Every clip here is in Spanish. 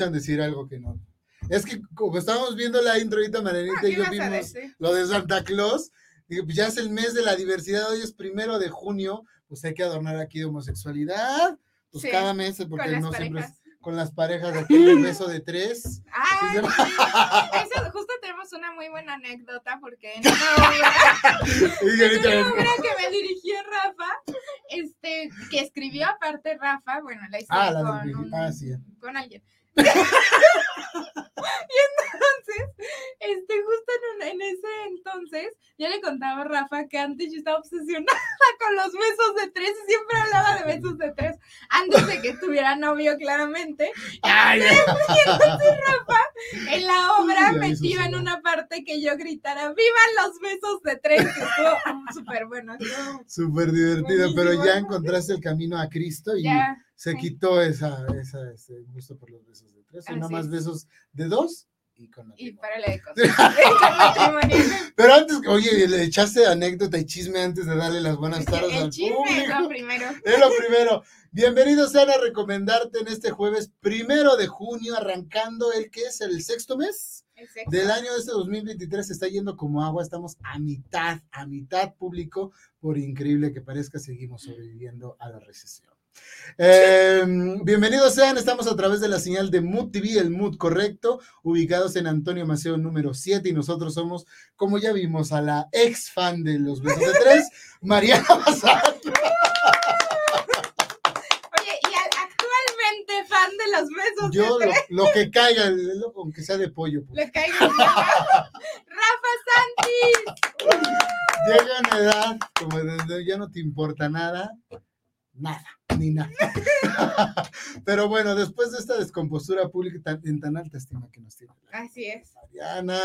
escuchan decir algo que no. Es que como estábamos viendo la intro ahorita, Marianita Ah, y ¿qué yo vimos lo de Santa Claus. Digo, pues ya es el mes de la diversidad, hoy es primero de junio, pues hay que adornar aquí de homosexualidad. Pues Sí, cada mes, porque Con las no siempre es parejas. con las parejas de aquí el beso de tres. Ay, sí. Eso, justo tenemos una muy buena anécdota porque en una obra, en una obra que me dirigió Rafa, este, que escribió aparte Rafa, bueno, la historia Ah, la con, del un- ah, sí. con alguien. y entonces, este, justo en, ese entonces, yo le contaba a Rafa que antes yo estaba obsesionada con los besos de tres y siempre hablaba de besos de tres antes de que tuviera novio, claramente. Ay, En la obra Uy, me eso iba en una parte que yo gritara, ¡Vivan los besos de tres! Que estuvo súper bueno. Súper divertido, pero ya encontraste el camino a Cristo y Ya, se sí. quitó esa, esa, ese gusto por los besos tres, nada más es. besos de dos y con y matrimonio. para la de cosas. Pero antes, oye, le echaste anécdota y chisme antes de darle las buenas tardes El al chisme es público. lo primero. Es lo primero. Bienvenidos sean a recomendarte en este jueves primero de junio, arrancando el que es el sexto mes del año de este 2023. Se está yendo como agua, estamos a mitad, a mitad público. Por increíble que parezca, seguimos sobreviviendo a la recesión. Eh, bienvenidos sean, estamos a través de la señal de Mood TV, el Mood correcto, ubicados en Antonio Maceo número 7 y nosotros somos, como ya vimos, a la ex fan de los besos de tres, Mariana Bazán. Oye, y al- actualmente fan de los besos Yo de lo, tres, lo que caiga, lo- aunque sea de pollo. pues. le. Rafa Santis. Llega una edad como ya no te importa nada, nada, ni nada. Pero bueno, después de esta descompostura pública tan- en tan alta estima que nos tiene Así es. Mariana,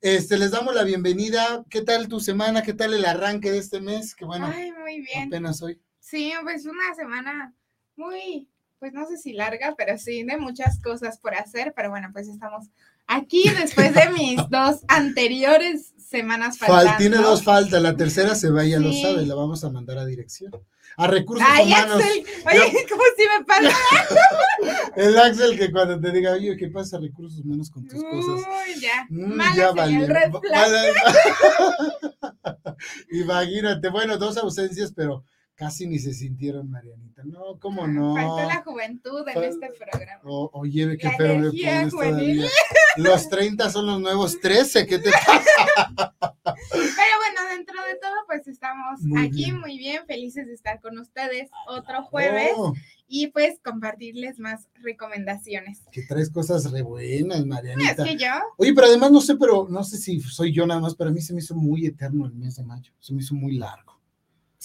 este, les damos la bienvenida. ¿Qué tal tu semana? ¿Qué tal el arranque de este mes? Que bueno, Ay, muy bien. apenas hoy. Sí, pues una semana muy, pues no sé si larga, pero sí, de muchas cosas por hacer, pero bueno, pues estamos aquí después de mis dos anteriores semanas Fal- faltando. tiene dos faltas, la tercera se va, ya lo Sí. sabe, la vamos a mandar a dirección. A recursos Ay, humanos. Axel, oye, como si me pasa. El Axel que cuando te diga, oye, ¿qué pasa recursos humanos con tus cosas? Uy, ya. Mm, ya valió. red flag. vale. Imagínate, bueno, dos ausencias, pero casi ni se sintieron, Marianita. No, ¿cómo no? Faltó la juventud en Fal- este programa. O- oye, qué feo energía pones todavía. Los 30 son los nuevos 13, ¿qué te pasa? Pero bueno, dentro de todo, pues estamos Muy aquí bien. muy bien, felices de estar con ustedes otro jueves Oh, y pues compartirles más recomendaciones. que traes cosas re buenas, Es Marianita. que yo, Oye, pero además no sé, pero no sé si soy yo nada más, pero a mí se me hizo muy eterno el mes de mayo. Se me hizo muy largo.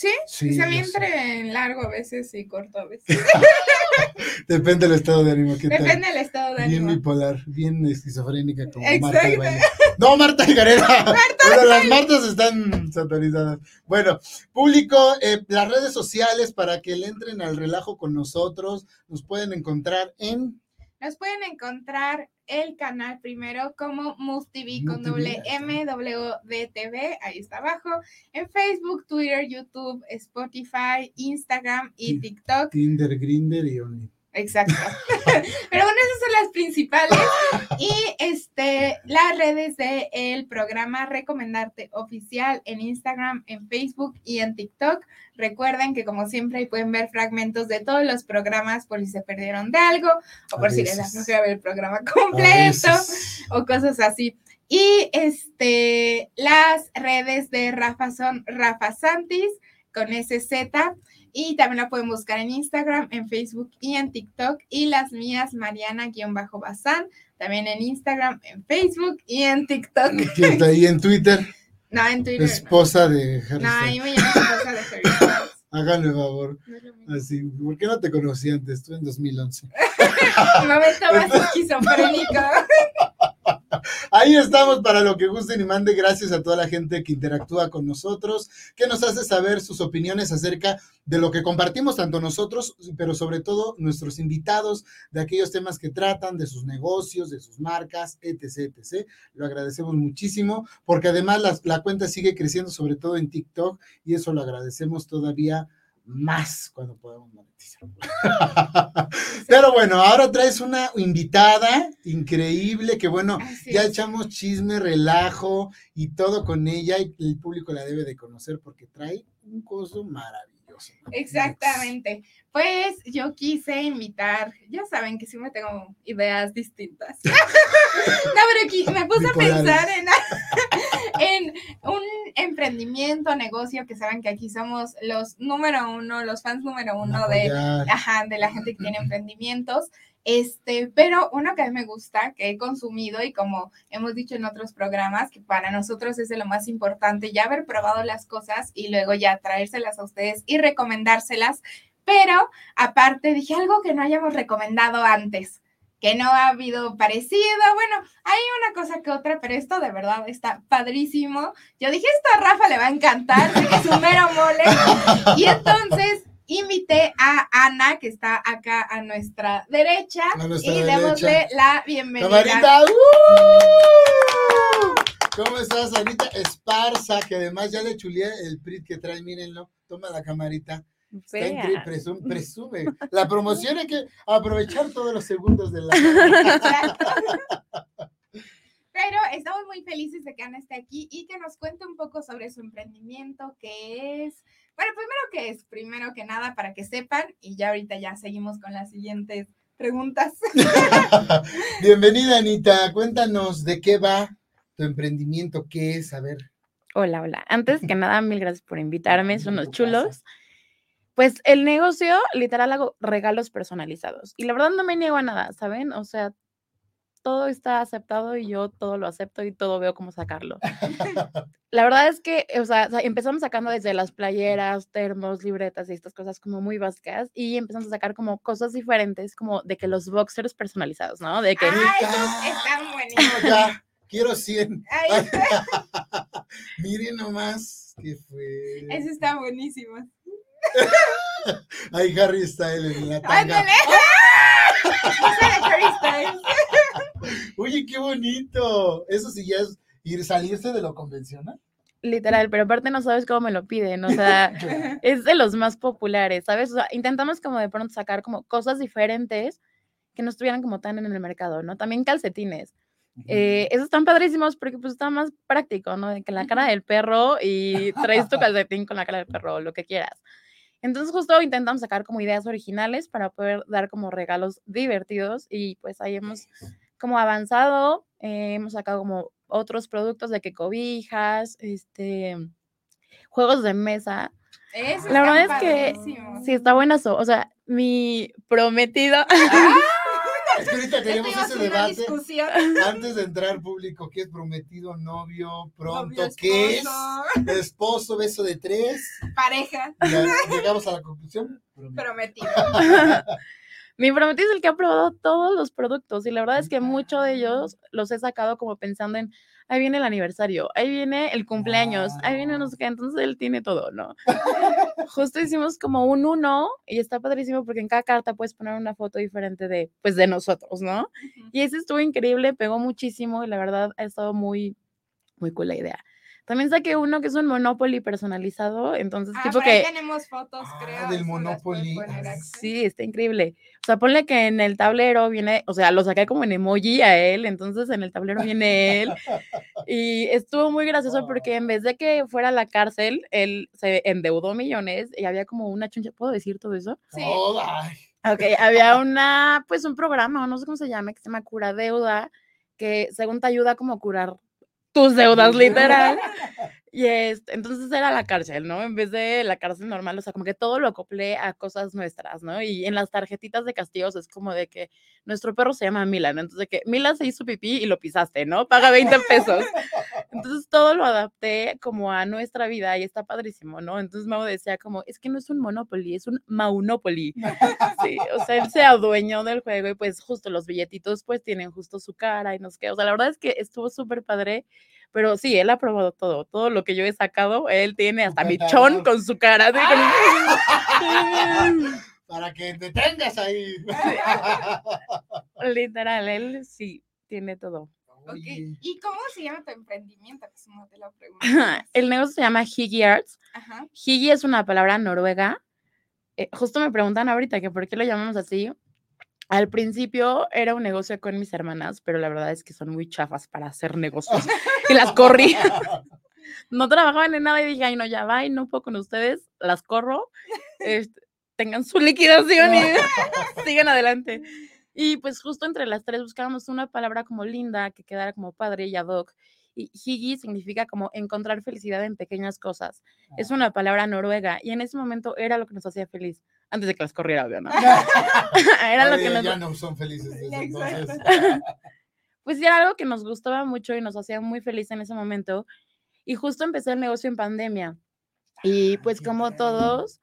Sí, Sí, se me yo sé. entre en largo a veces y corto a veces. Depende del estado de ánimo. ¿qué? Depende del estado de Bien ánimo. bipolar, bien esquizofrénica como Exacto. Marta baile. No, Marta Higareda. Bueno, las Martas están satanizadas. Bueno, público, eh, las redes sociales para que le entren al relajo con nosotros, nos pueden encontrar en Nos pueden encontrar el canal primero como MusTV con doble ahí está. M, W, D, TV, ahí está abajo. En Facebook, Twitter, YouTube, Spotify, Instagram y. TikTok. Tinder, Grinder y Only. Exacto. Pero bueno, esas son las principales. Y este, las redes del el programa Recomendarte Oficial en Instagram, en Facebook y en TikTok. Recuerden que como siempre ahí pueden ver fragmentos de todos los programas por si se perdieron de algo o por si les da ver el programa completo o cosas así. Y este, las redes de Rafa son Rafa Santis con SZ. Y también la pueden buscar en Instagram, en Facebook y en TikTok. Y las mías, Mariana-Bazán, también en Instagram, en Facebook y en TikTok. ¿Quién está ahí en Twitter? No, en Twitter. no. Esposa de Harry No, ahí me llamo esposa de Harry. Háganme favor. No. Así, ¿por qué no te conocí antes? Tú en 2011. Momento más esquizofrénico. Ahí estamos para lo que gusten y mande. Gracias a toda la gente que interactúa con nosotros, que nos hace saber sus opiniones acerca de lo que compartimos, tanto nosotros, pero sobre todo nuestros invitados, de aquellos temas que tratan, de sus negocios, de sus marcas, etc. etc. Lo agradecemos muchísimo, porque además la, cuenta sigue creciendo, sobre todo en TikTok, y eso lo agradecemos todavía cuando podamos monetizar. Pero bueno, ahora traes una invitada increíble que bueno, Así ya es. echamos chisme, relajo y todo con ella y el público la debe de conocer porque trae un coso maravilloso. Exactamente. Pues yo quise invitar, ya saben que siempre tengo ideas distintas. no, pero aquí me puse a pensar en, en un emprendimiento, negocio, que saben que aquí somos los número uno, los fans número uno de, ajá, de la gente que tiene emprendimientos. Este, pero uno que a mí me gusta, que he consumido y como hemos dicho en otros programas, que para nosotros es de lo más importante, ya haber probado las cosas y luego ya traérselas a ustedes y recomendárselas. Pero aparte dije algo que no hayamos recomendado antes, que no ha habido parecido. Bueno, hay una cosa que otra, pero esto de verdad está padrísimo. Yo dije, esto a Rafa le va a encantar, porque es un mero mole. Y entonces invité a Ana, que está acá a nuestra derecha, A nuestra y démosle la bienvenida. Camarita, ¡uh! ¿Cómo estás, Anita Esparza? Que además ya le chuleé el PRIT que trae, mírenlo. Toma la camarita. Está increíble, presum- presume. La promoción hay que aprovechar todos los segundos de la. Pero estamos muy felices de que Ana esté aquí y que nos cuente un poco sobre su emprendimiento, qué es. Bueno, primero qué es, primero que nada, para que sepan, y ya ahorita ya seguimos con las siguientes preguntas. Bienvenida, Anita. Cuéntanos de qué va tu emprendimiento, qué es, a ver. Hola, hola. Antes que nada, mil gracias por invitarme, son unos No pasa. Pues el negocio, literal, hago regalos personalizados. Y la verdad no me niego a nada, ¿saben? O sea, todo está aceptado y yo todo lo acepto y todo veo cómo sacarlo. La verdad es que, o sea, empezamos sacando desde las playeras, termos, libretas y estas cosas como muy básicas y empezamos a sacar como cosas diferentes, como de que los boxers personalizados, ¿no? De que... Ah, esos están buenísimos. No, ya, quiero 100. Ay, Miren nomás qué fue. ese está buenísimo. Ahí Harry Styles en la tanga. Styles. Oye, qué bonito. Eso sí ya es ir salirse de lo convencional. Literal, pero aparte no sabes cómo me lo piden, o sea, es de los más populares, ¿sabes? O sea, intentamos como de pronto sacar como cosas diferentes que no estuvieran como tan en el mercado, ¿no? También calcetines. Eh, esos están padrísimos porque pues está más práctico, ¿no? Que la cara del perro y traes tu calcetín con la cara del perro, lo que quieras. Entonces justo intentamos sacar como ideas originales para poder dar como regalos divertidos y pues ahí hemos como avanzado, eh, hemos sacado como otros productos de que cobijas, este, juegos de mesa. La verdad es que sí está buenazo, o sea, mi prometido Es que ahorita tenemos ese debate antes de entrar público. ¿Qué es prometido, novio, pronto? Novio, ¿Qué es? esposo, beso de tres. Pareja, Ya llegamos a la conclusión. prometido. prometido. Mi prometido es el que ha probado todos los productos y la verdad es que muchos de ellos los he sacado como pensando en, ahí viene el aniversario, ahí viene el cumpleaños, ahí viene no sé qué, entonces él tiene todo, ¿no? Justo hicimos como un uno y está padrísimo porque en cada carta puedes poner una foto diferente de, pues, de nosotros, ¿no? Y ese estuvo increíble, pegó muchísimo y la verdad ha estado muy, muy cool la idea. También saqué uno que es un Monopoly personalizado, entonces Ah, tipo por ahí que... tenemos fotos, Ah, creo. del Monopoly. Ah. Sí, está increíble. O sea, ponle que en el tablero viene, o sea, lo saqué como en emoji a él, entonces en el tablero viene él. Y estuvo muy gracioso porque en vez de que fuera a la cárcel, él se endeudó millones y había como una chuncha, ¿puedo decir todo eso? Sí. Oh. Ok, había una, pues un programa, o no sé cómo se llama, que se llama Cura Deuda, que según te ayuda como a curar tus deudas, literal. Y este, entonces era la cárcel, ¿no? En vez de la cárcel normal, o sea, como que todo lo acoplé a cosas nuestras, ¿no? Y en las tarjetitas de castigos es como de que nuestro perro se llama Milan, entonces de que Milan se hizo pipí y lo pisaste, ¿no? Paga 20 pesos. Entonces todo lo adapté como a nuestra vida y está padrísimo, ¿no? Entonces Mau decía como, es que no es un Monopoly, es un Maunopoly. Sí, o sea, él se adueñó del juego y pues justo los billetitos pues tienen justo su cara y no sé qué. O sea, la verdad es que estuvo súper padre, pero sí, él ha probado todo, todo lo que yo he sacado, él tiene hasta mi catálogo. con su cara. así con- Para que te tengas ahí. Literal, él sí tiene todo. Ok, Oye, ¿Y cómo se llama tu emprendimiento? Que. El negocio se llama Higgy Arts. Ajá. Higgy es una palabra noruega. Eh, justo me preguntan ahorita que por qué lo llamamos así. al principio era un negocio con mis hermanas, pero la verdad es que son muy chafas para hacer negocios y las corrí. No trabajaban en nada y dije, ay, no, ya va, y no puedo con ustedes, las corro, este, tengan su liquidación y sigan adelante. Y pues justo entre las tres buscábamos una palabra como linda, que quedara como padre y ad hoc. Y higi significa como encontrar felicidad en pequeñas cosas. Es una palabra noruega y en ese momento era lo que nos hacía feliz, antes de que las corriera, obvio, ¿no? era lo que nos... Ya no son felices desde entonces. pues era algo que nos gustaba mucho y nos hacía muy feliz en ese momento. Y justo empecé el negocio en pandemia. Y Ah, pues como todos,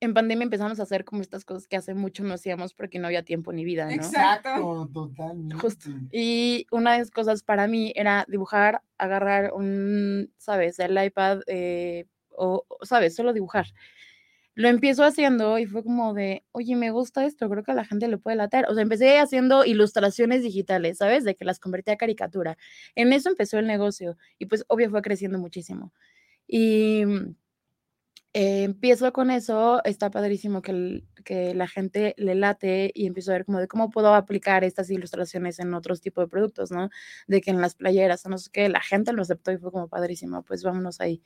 en pandemia empezamos a hacer como estas cosas que hace mucho no hacíamos porque no había tiempo ni vida, ¿no? Exacto. totalmente. Justo. Y una de las cosas para mí era dibujar, agarrar un, ¿sabes? El iPad eh, o, ¿sabes? Solo dibujar. Lo empiezo haciendo y fue como de, oye, me gusta esto, creo que a la gente le puede latar. O sea, empecé haciendo ilustraciones digitales, ¿sabes? De que las convertí a caricatura. En eso empezó el negocio y pues obvio fue creciendo muchísimo. Y mm, eh, empiezo con eso, está padrísimo que, el- que la gente le late y empiezo a ver como de cómo puedo aplicar estas ilustraciones en otros tipos de productos, ¿no? De que en las playeras, no sé qué, la gente lo aceptó y fue como padrísimo, pues vámonos ahí.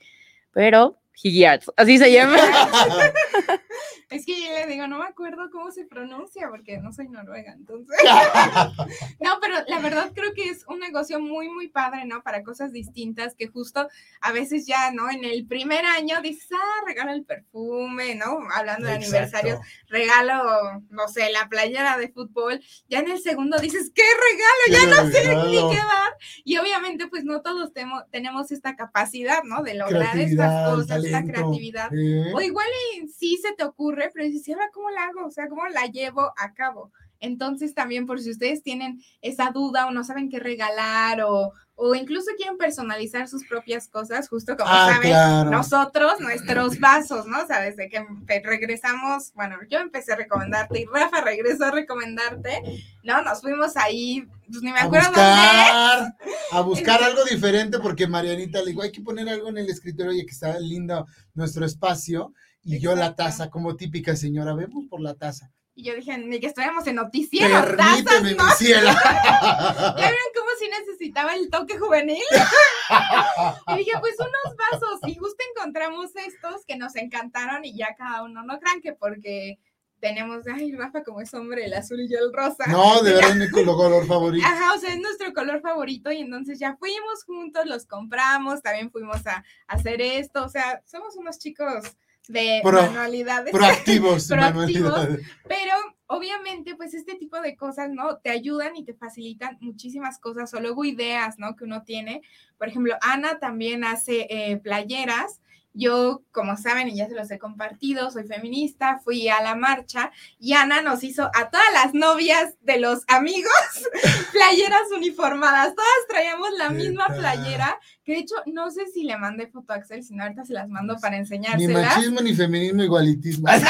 Pero, Arts, así se llama. Es que yo le digo, no me acuerdo cómo se pronuncia porque no soy noruega, entonces. No, pero la verdad creo que es un negocio muy, muy padre, ¿no? Para cosas distintas que justo a veces ya, ¿no? En el primer año dices, ah, regalo el perfume, ¿no? Hablando de aniversarios, Exacto. regalo, no sé, la playera de fútbol. Ya en el segundo dices, ¿qué regalo? Qué Ya no sé ni qué dar. Y obviamente, pues no todos temo- tenemos esta capacidad, ¿no? De lograr estas cosas, esta creatividad. ¿eh? O igual y sí se te ocurre, pero dices, "¿Y ahora cómo la hago? O sea, ¿cómo la llevo a cabo? Entonces también por si ustedes tienen esa duda o no saben qué regalar o, o incluso quieren personalizar sus propias cosas, justo como Ah, saben, claro. nosotros, nuestros vasos, ¿no? O sea, desde que regresamos, bueno, yo empecé a recomendarte y Rafa regresó a recomendarte, ¿no? Nos fuimos ahí, pues ni me a acuerdo dónde. buscar, a buscar algo diferente porque Marianita le dijo, hay que poner algo en el escritorio y que está lindo nuestro espacio. Y yo la taza, como típica señora, vemos por la taza. Y yo dije, ni que estuviéramos en noticiero, Permíteme, ¿no? mi cielo. ¿Ya vieron cómo sí necesitaba el toque juvenil? y dije, pues unos vasos. Y justo encontramos estos que nos encantaron y ya cada uno. No crean que porque tenemos, ay, Rafa, como es hombre, el azul y yo el rosa. No, de verdad es mi color favorito. Ajá, o sea, es nuestro color favorito y entonces ya fuimos juntos, los compramos, también fuimos a, a hacer esto, o sea, somos unos chicos de Pro- manualidades. Proactivos, Proactivos. manualidades. Pero obviamente, pues este tipo de cosas, ¿no? Te ayudan y te facilitan muchísimas cosas o luego ideas, ¿no? Que uno tiene. Por ejemplo, Ana también hace eh, playeras. Yo, como saben, y ya se los he compartido, soy feminista, fui a la marcha y Ana nos hizo a todas las novias de los amigos playeras uniformadas. Todas traíamos la ¿Qué misma playera, que de hecho no sé si le mandé foto a Axel, sino ahorita se las mando para Ni enseñárselas. machismo, ni feminismo, igualitismo.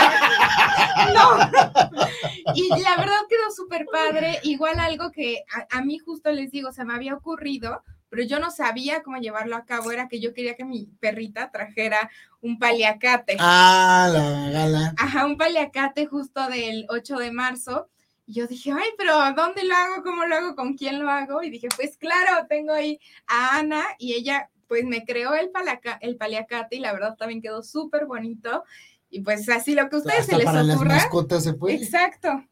No. Y la verdad quedó súper padre. Igual algo que a, a mí justo les digo, se me había ocurrido, pero yo no sabía cómo llevarlo a cabo. Era que yo quería que mi perrita trajera un paliacate. Ah, la gala. Ajá, un paliacate justo del 8 de marzo. Y yo dije, ay, pero ¿dónde lo hago? ¿Cómo lo hago? ¿Con quién lo hago? Y dije, pues claro, tengo ahí a Ana y ella pues me creó el, palaca- el paliacate y la verdad también quedó súper bonito. Y pues así lo que a ustedes Hasta se les para las ocurra. mascotas se puede. Exacto.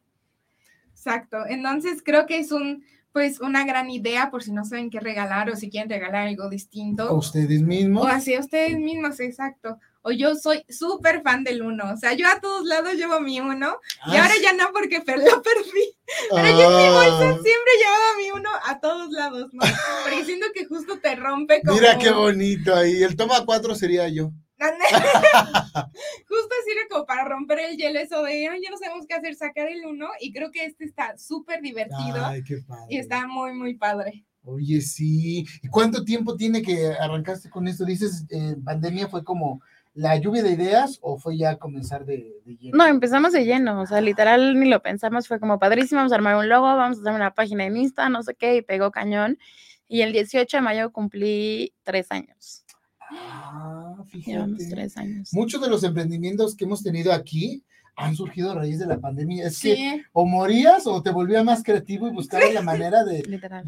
Exacto. Entonces creo que es un, pues, una gran idea por si no saben qué regalar o si quieren regalar algo A distinto. ustedes mismos. O así a ustedes mismos, exacto. O yo soy súper fan del uno. O sea, yo a todos lados llevo mi uno. Y Ah, ahora ya no porque lo perdí. Pero yo en mi bolsa ah, siempre llevaba mi uno a todos lados, ¿no? Porque siento que justo te rompe como... Mira qué bonito ahí. El toma cuatro sería yo. Justo sirve como para romper el hielo eso de, "Ay, ya no sabemos qué hacer, sacar el uno. Y creo que este está súper divertido. Ay, qué padre. Y está muy, muy padre. Oye, sí. ¿Y cuánto tiempo tiene que arrancaste con esto? Dices, eh, pandemia fue como la lluvia de ideas o fue ya comenzar de, de lleno? No, empezamos de lleno, o sea, literal ni lo pensamos, fue como padrísimo, vamos a armar un logo, vamos a hacer una página en Insta, no sé qué, y pegó cañón. Y el 18 de mayo cumplí tres años. Ah, Llevamos tres años. Muchos de los emprendimientos que hemos tenido aquí han surgido a raíz de la pandemia. Es que o morías o te volvías más creativo y buscabas la manera de,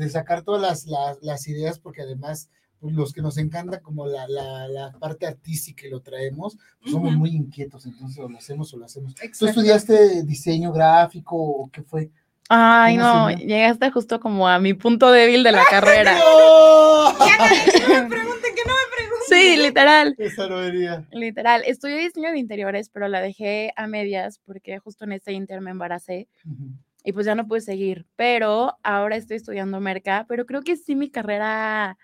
sacar todas las, las, las ideas, porque además pues, los que nos encanta como la, la, la parte artística y lo traemos, pues, somos muy inquietos, entonces o lo hacemos o lo hacemos. ¿Tú estudiaste diseño gráfico o qué fue? Ay, ¿Cómo se no, llegaste justo como a mi punto débil de la carrera. ¡No! Ya no, que no me pregunten, que no me. Sí, literal. Esa no venía. Literal, estudié diseño de interiores, pero la dejé a medias porque justo en este inter me embaracé y pues ya no pude seguir. Pero ahora estoy estudiando merca, pero creo que sí mi carrera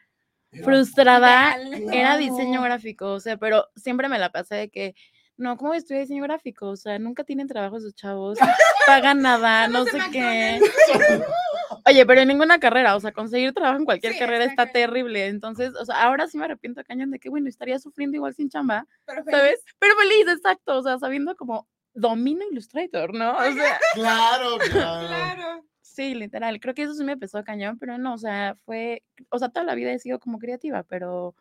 frustrada era diseño gráfico, o sea, pero siempre me la pasé de que, no, ¿cómo estudiar diseño gráfico? O sea, nunca tienen trabajo esos chavos, pagan nada, no sé qué. Oye, pero en ninguna carrera, o sea, conseguir trabajo en cualquier Sí, carrera está terrible. Entonces, o sea, ahora sí me arrepiento cañón de que, bueno, estaría sufriendo igual sin chamba, Pero feliz. ¿sabes? Pero feliz, exacto, o sea, sabiendo como domino Illustrator, ¿no? O sea, Claro, claro. Claro. sí, literal, creo que eso sí me pesó cañón, pero no, o sea, fue, o sea, toda la vida he sido como creativa, pero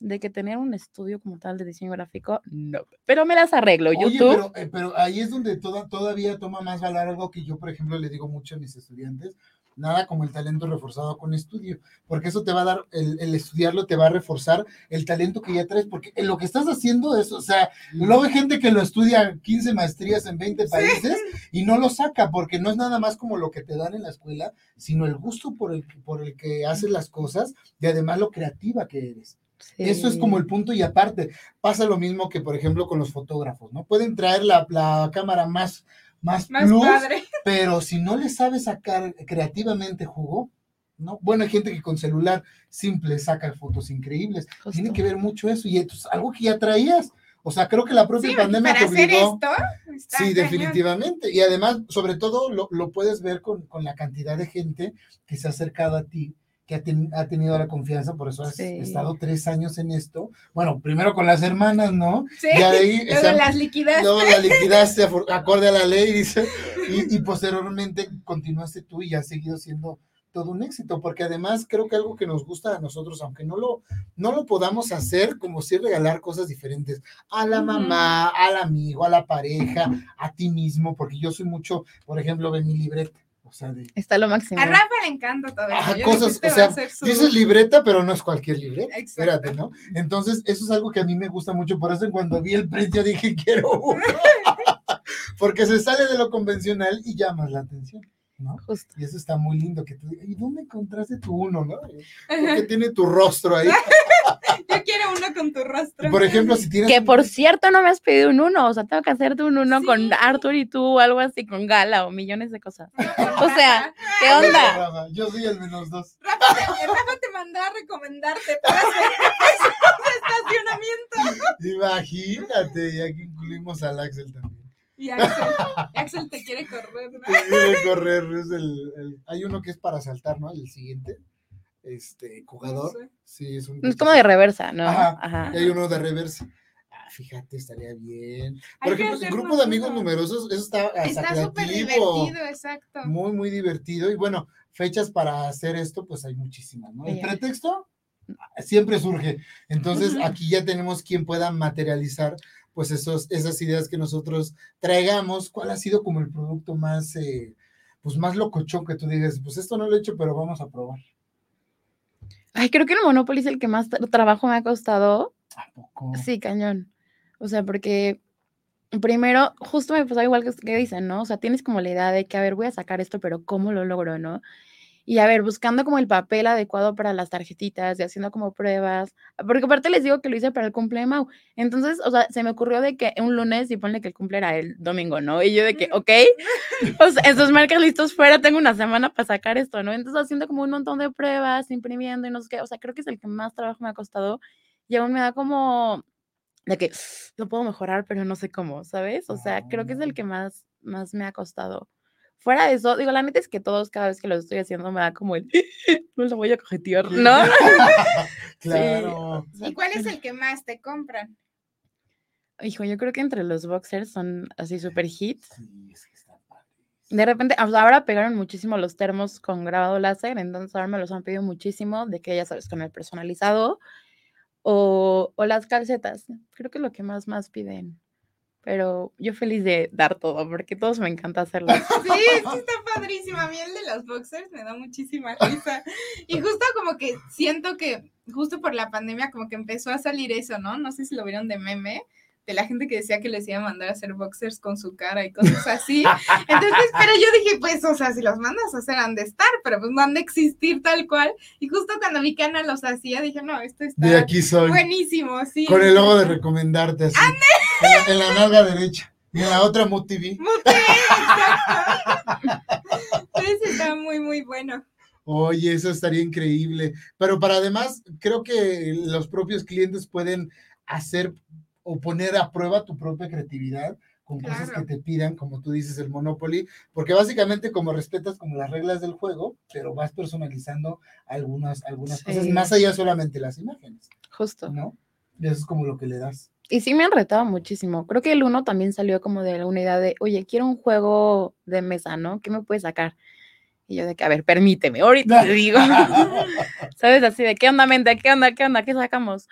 de que tener un estudio como tal de diseño gráfico, no. Pero me las arreglo, Oye, YouTube. pero, eh, pero ahí es donde toda, todavía toma más valor algo que yo, por ejemplo, le digo mucho a mis estudiantes, nada como el talento reforzado con estudio, porque eso te va a dar, el, el estudiarlo te va a reforzar el talento que ya traes, porque en lo que estás haciendo es, o sea, luego hay gente que lo estudia 15 maestrías en 20 países y no lo saca, porque no es nada más como lo que te dan en la escuela, sino el gusto por el, por el que haces las cosas y además lo creativa que eres. Eso es como el punto y aparte, pasa lo mismo que, por ejemplo, con los fotógrafos, ¿no? Pueden traer la, la cámara más, más, Más plus, padre. pero si no le sabes sacar creativamente jugo, ¿no? Bueno, hay gente que con celular simple saca fotos increíbles. Tiene que ver mucho eso y esto es algo que ya traías. O sea, creo que la propia Sí, pandemia para te hacer obligó. esto. está Sí, cañón. definitivamente. Y además, sobre todo, lo, lo puedes ver con, con la cantidad de gente que se ha acercado a ti, que ha, ten- ha tenido la confianza, por eso has Sí. estado tres años en esto. Bueno, primero con las hermanas, ¿no? Sí. De ahí, Luego esa- las liquidas. luego la liquidaste acorde a la ley, dice, y, y posteriormente continuaste tú y has seguido siendo todo un éxito, porque además creo que algo que nos gusta a nosotros, aunque no lo, no lo podamos hacer, como si regalar cosas diferentes a la mamá, al amigo, a la pareja, a ti mismo, porque yo soy mucho, por ejemplo, ve mi libreta, sea, de Está lo máximo. A Rafa le encanta todo eso. Yo cosas, o sea, su- dices libreta, pero no es cualquier libreta. Exacto. Espérate, ¿no? Entonces, eso es algo que a mí me gusta mucho. Por eso, cuando vi el precio, dije, quiero uno. Porque se sale de lo convencional y llamas la atención, ¿no? Justo. Y eso está muy lindo. que tú, ¿Y dónde encontraste tu uno, no? Porque tiene tu rostro ahí. Yo quiero uno con tu rostro. Por ejemplo, si tienes. Que por cierto no me has pedido un uno, o sea, tengo que hacerte un uno Sí. con Arthur y tú, o algo así, con Gala o millones de cosas. O sea, ¿qué onda? Rafa, Yo soy el menos dos. Rafa te, Rafa te mandó a recomendarte para hacer estacionamiento. Imagínate, y aquí incluimos al Axel también. Y Axel, Axel te quiere correr, ¿no? Quiere correr, es el, el- hay uno que es para saltar, ¿no? El siguiente, este, jugador. No sé. Sí, es un. Es como de reversa, ¿no? Ajá. Ajá. Y hay uno de reversa. Ah, fíjate, estaría bien. Hay Por que ejemplo, el grupo de amigos uno. numerosos, eso está súper divertido, exacto. Muy, muy divertido. Y bueno, fechas para hacer esto, pues hay muchísimas, ¿no? El pretexto siempre surge. Entonces, aquí ya tenemos quien pueda materializar, pues, esos, esas ideas que nosotros traigamos. ¿Cuál ha sido como el producto más, eh, pues, más locochón que tú digas? Pues esto no lo he hecho, pero vamos a probar. Ay, creo que el Monopoly es el que más tra- trabajo me ha costado. ¿A poco? Sí, cañón. O sea, porque primero, justo me pasaba igual que, que dicen, ¿no? O sea, tienes como la idea de que, a ver, voy a sacar esto, pero ¿cómo lo logro, no? Y a ver, buscando como el papel adecuado para las tarjetitas y haciendo como pruebas. Porque aparte les digo que lo hice para el cumple de Mau. Entonces, o sea, se me ocurrió de que un lunes y ponle que el cumple era el domingo, ¿no? Y yo de que, ok, sea, esos marcas listos fuera, tengo una semana para sacar esto, ¿no? Entonces, haciendo como un montón de pruebas, imprimiendo y no sé qué. O sea, creo que es el que más trabajo me ha costado. Y aún me da como de que lo puedo mejorar, pero no sé cómo, ¿sabes? O sea, creo que es Ah. el que más, más me ha costado. Fuera de eso, digo, la neta es que todos, cada vez que lo estoy haciendo, me da como el, no lo voy a cojetear, ¿no? claro. ¿Y cuál es el que más te compran? Hijo, yo creo que entre los boxers son así super hit. Sí, es que está padre. De repente, ahora pegaron muchísimo los termos con grabado láser, entonces ahora me los han pedido muchísimo, de que ya sabes, con el personalizado, o, o las calcetas. Creo que es lo que más, más piden. Pero yo feliz de dar todo, porque todos me encanta hacerlo. Sí, sí está padrísima. A mí el de los boxers me da muchísima risa. Y justo como que siento que justo por la pandemia como que empezó a salir eso, ¿no? No sé si lo vieron de meme, de la gente que decía que les iba a mandar a hacer boxers con su cara y cosas así. Entonces, pero yo dije, pues, o sea, si los mandas a hacer han de estar, pero pues no han de existir tal cual. Y justo cuando mi Ana los hacía, dije, no, esto está De aquí soy. buenísimo, sí. Con el logo de recomendarte así. En la, en la nalga derecha. Y en la otra MUTV. Exacto. Entonces está muy, muy bueno. Oye, eso estaría increíble. Pero para además, creo que los propios clientes pueden hacer o poner a prueba tu propia creatividad con cosas que te pidan, como tú dices, el Monopoly, porque básicamente como respetas como las reglas del juego, pero vas personalizando algunas, algunas cosas más allá solamente las imágenes, Justo. ¿no? Y eso es como lo que le das. Y sí me han retado muchísimo. Creo que el uno también salió como de una idea de, oye, quiero un juego de mesa, ¿no? ¿Qué me puedes sacar? Y yo de que, a ver, permíteme, ahorita te digo. ¿Sabes? Así de, ¿qué onda, mente? ¿Qué onda? ¿Qué onda? ¿Qué sacamos?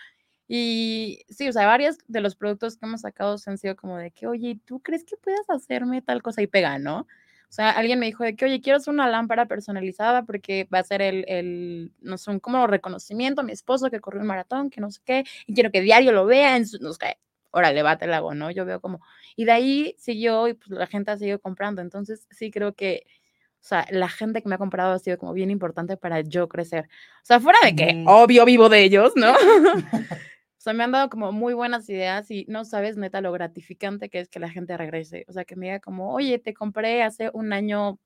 Y sí, o sea, varios de los productos que hemos sacado se han sido como de que, oye, ¿tú crees que puedas hacerme tal cosa? Y pega, ¿no? O sea, alguien me dijo de que, oye, quiero hacer una lámpara personalizada porque va a ser el, el no sé, un como reconocimiento a mi esposo que corrió un maratón, que no sé qué, y quiero que diario lo vea en su, no sé. Órale, bate el hago, ¿no? Yo veo como, y de ahí siguió y pues la gente ha seguido comprando. Entonces, sí creo que, o sea, la gente que me ha comprado ha sido como bien importante para yo crecer. O sea, fuera de que, Mm. obvio, vivo de ellos, ¿no? O sea, me han dado como muy buenas ideas y no sabes, neta, lo gratificante que es que la gente regrese. O sea, que me diga como, oye, te compré hace un año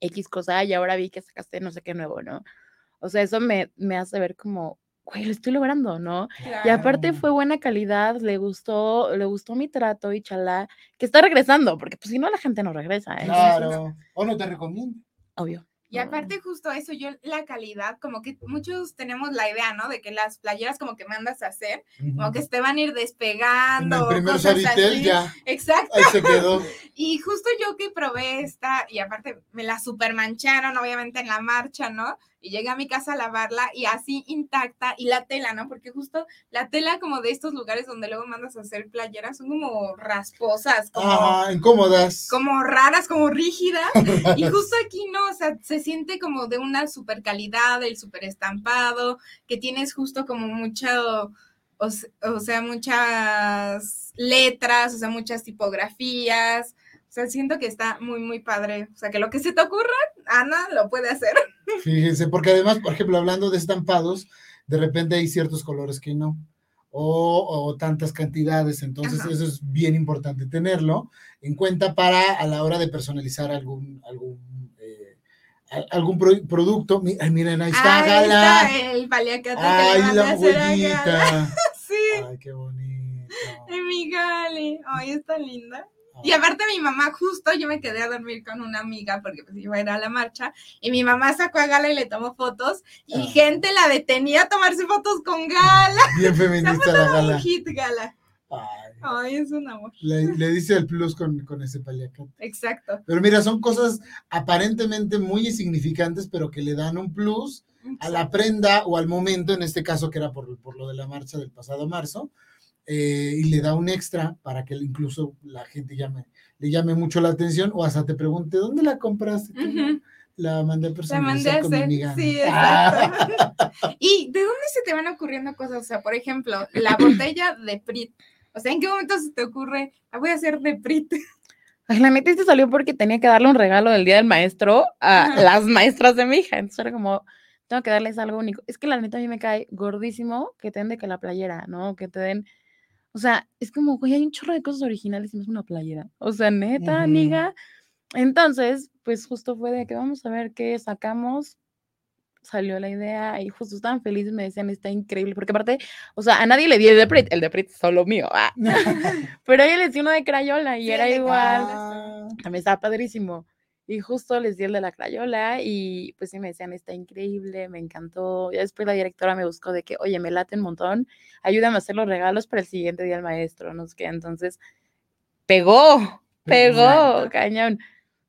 X cosa y ahora vi que sacaste no sé qué nuevo, ¿no? O sea, eso me, me hace ver como, güey, lo estoy logrando, ¿no? Y aparte Claro. fue buena calidad, le gustó, le gustó mi trato y chalá, que está regresando, porque pues si no la gente no regresa, ¿eh? Claro. O no te recomiendo. Obvio. Y aparte justo eso, yo la calidad, como que muchos tenemos la idea, ¿no? De que las playeras como que mandas a hacer, como que te van a ir En despegando. el primer ya, Exacto. ahí se quedó. Y justo yo que probé esta, y aparte me la super mancharon, obviamente en la marcha, ¿no? Y llegué a mi casa a lavarla y así intacta, y la tela, ¿no? Porque justo la tela como de estos lugares donde luego mandas a hacer playeras son como rasposas, como, Ajá, incómodas. como raras, como rígidas. Y justo aquí no, o sea, se siente como de una super calidad, el super estampado, que tienes justo como mucho, o, o sea, muchas letras, o sea, muchas tipografías. Sea, siento que está muy, muy padre. O sea, que lo que se te ocurra, Ana lo puede hacer. Fíjense, porque además, por ejemplo, hablando de estampados, de repente hay ciertos colores que no, o, o tantas cantidades, entonces Ajá. eso es bien importante tenerlo en cuenta para a la hora de personalizar algún, algún, eh, algún pro- producto. Ay, miren, ahí está Ahí Gala. está el paliacate Ay, que le la. Sí, Ay, qué bonito. ay, mi Gali. Ay, está linda. Y aparte mi mamá, justo yo me quedé a dormir con una amiga porque pues iba a ir a la marcha y mi mamá sacó a Gala y le tomó fotos y Ah. gente la detenía a tomarse fotos con Gala. Bien feminista la Un Gala. hit Gala. Ay, Ay, es un amor. le, le dice el plus con, con ese paliacate. Exacto. Pero mira, son cosas aparentemente muy insignificantes, pero que le dan un plus a la prenda o al momento, en este caso que era por, por lo de la marcha del pasado marzo, eh, y le da un extra para que incluso la gente llame, le llame mucho la atención o hasta te pregunte, ¿dónde la compraste? La mandé a La mandé personalizar a con mi hacer. amiga. Sí, Ah, exacto. ¿Y de dónde se te van ocurriendo cosas? O sea, por ejemplo, la botella de Prit. O sea, ¿en qué momento se te ocurre, la voy a hacer de Prit? Ay, la neta, este salió porque tenía que darle un regalo del Día del Maestro a Ajá. las maestras de mi hija. Entonces era como, tengo que darles algo único. Es que la neta a mí me cae gordísimo que te den de que la playera, ¿no? Que te den. O sea, es como, güey, hay un chorro de cosas originales y no es una playera. O sea, neta, amiga. Entonces, pues justo fue de que vamos a ver qué sacamos. Salió la idea y justo estaban felices, me decían, está increíble, porque aparte, o sea, a nadie le di el de Prit, el de Prit es solo mío, ah. pero a ella les di uno de Crayola y Sí, era igual. Ah, mí estaba padrísimo. Y justo les di el de la crayola y pues sí me decían, está increíble, me encantó. Ya después la directora me buscó de que, oye, me late un montón, ayúdame a hacer los regalos para el siguiente día del maestro, no sé qué. Entonces, pegó, pegó, Exacto. cañón.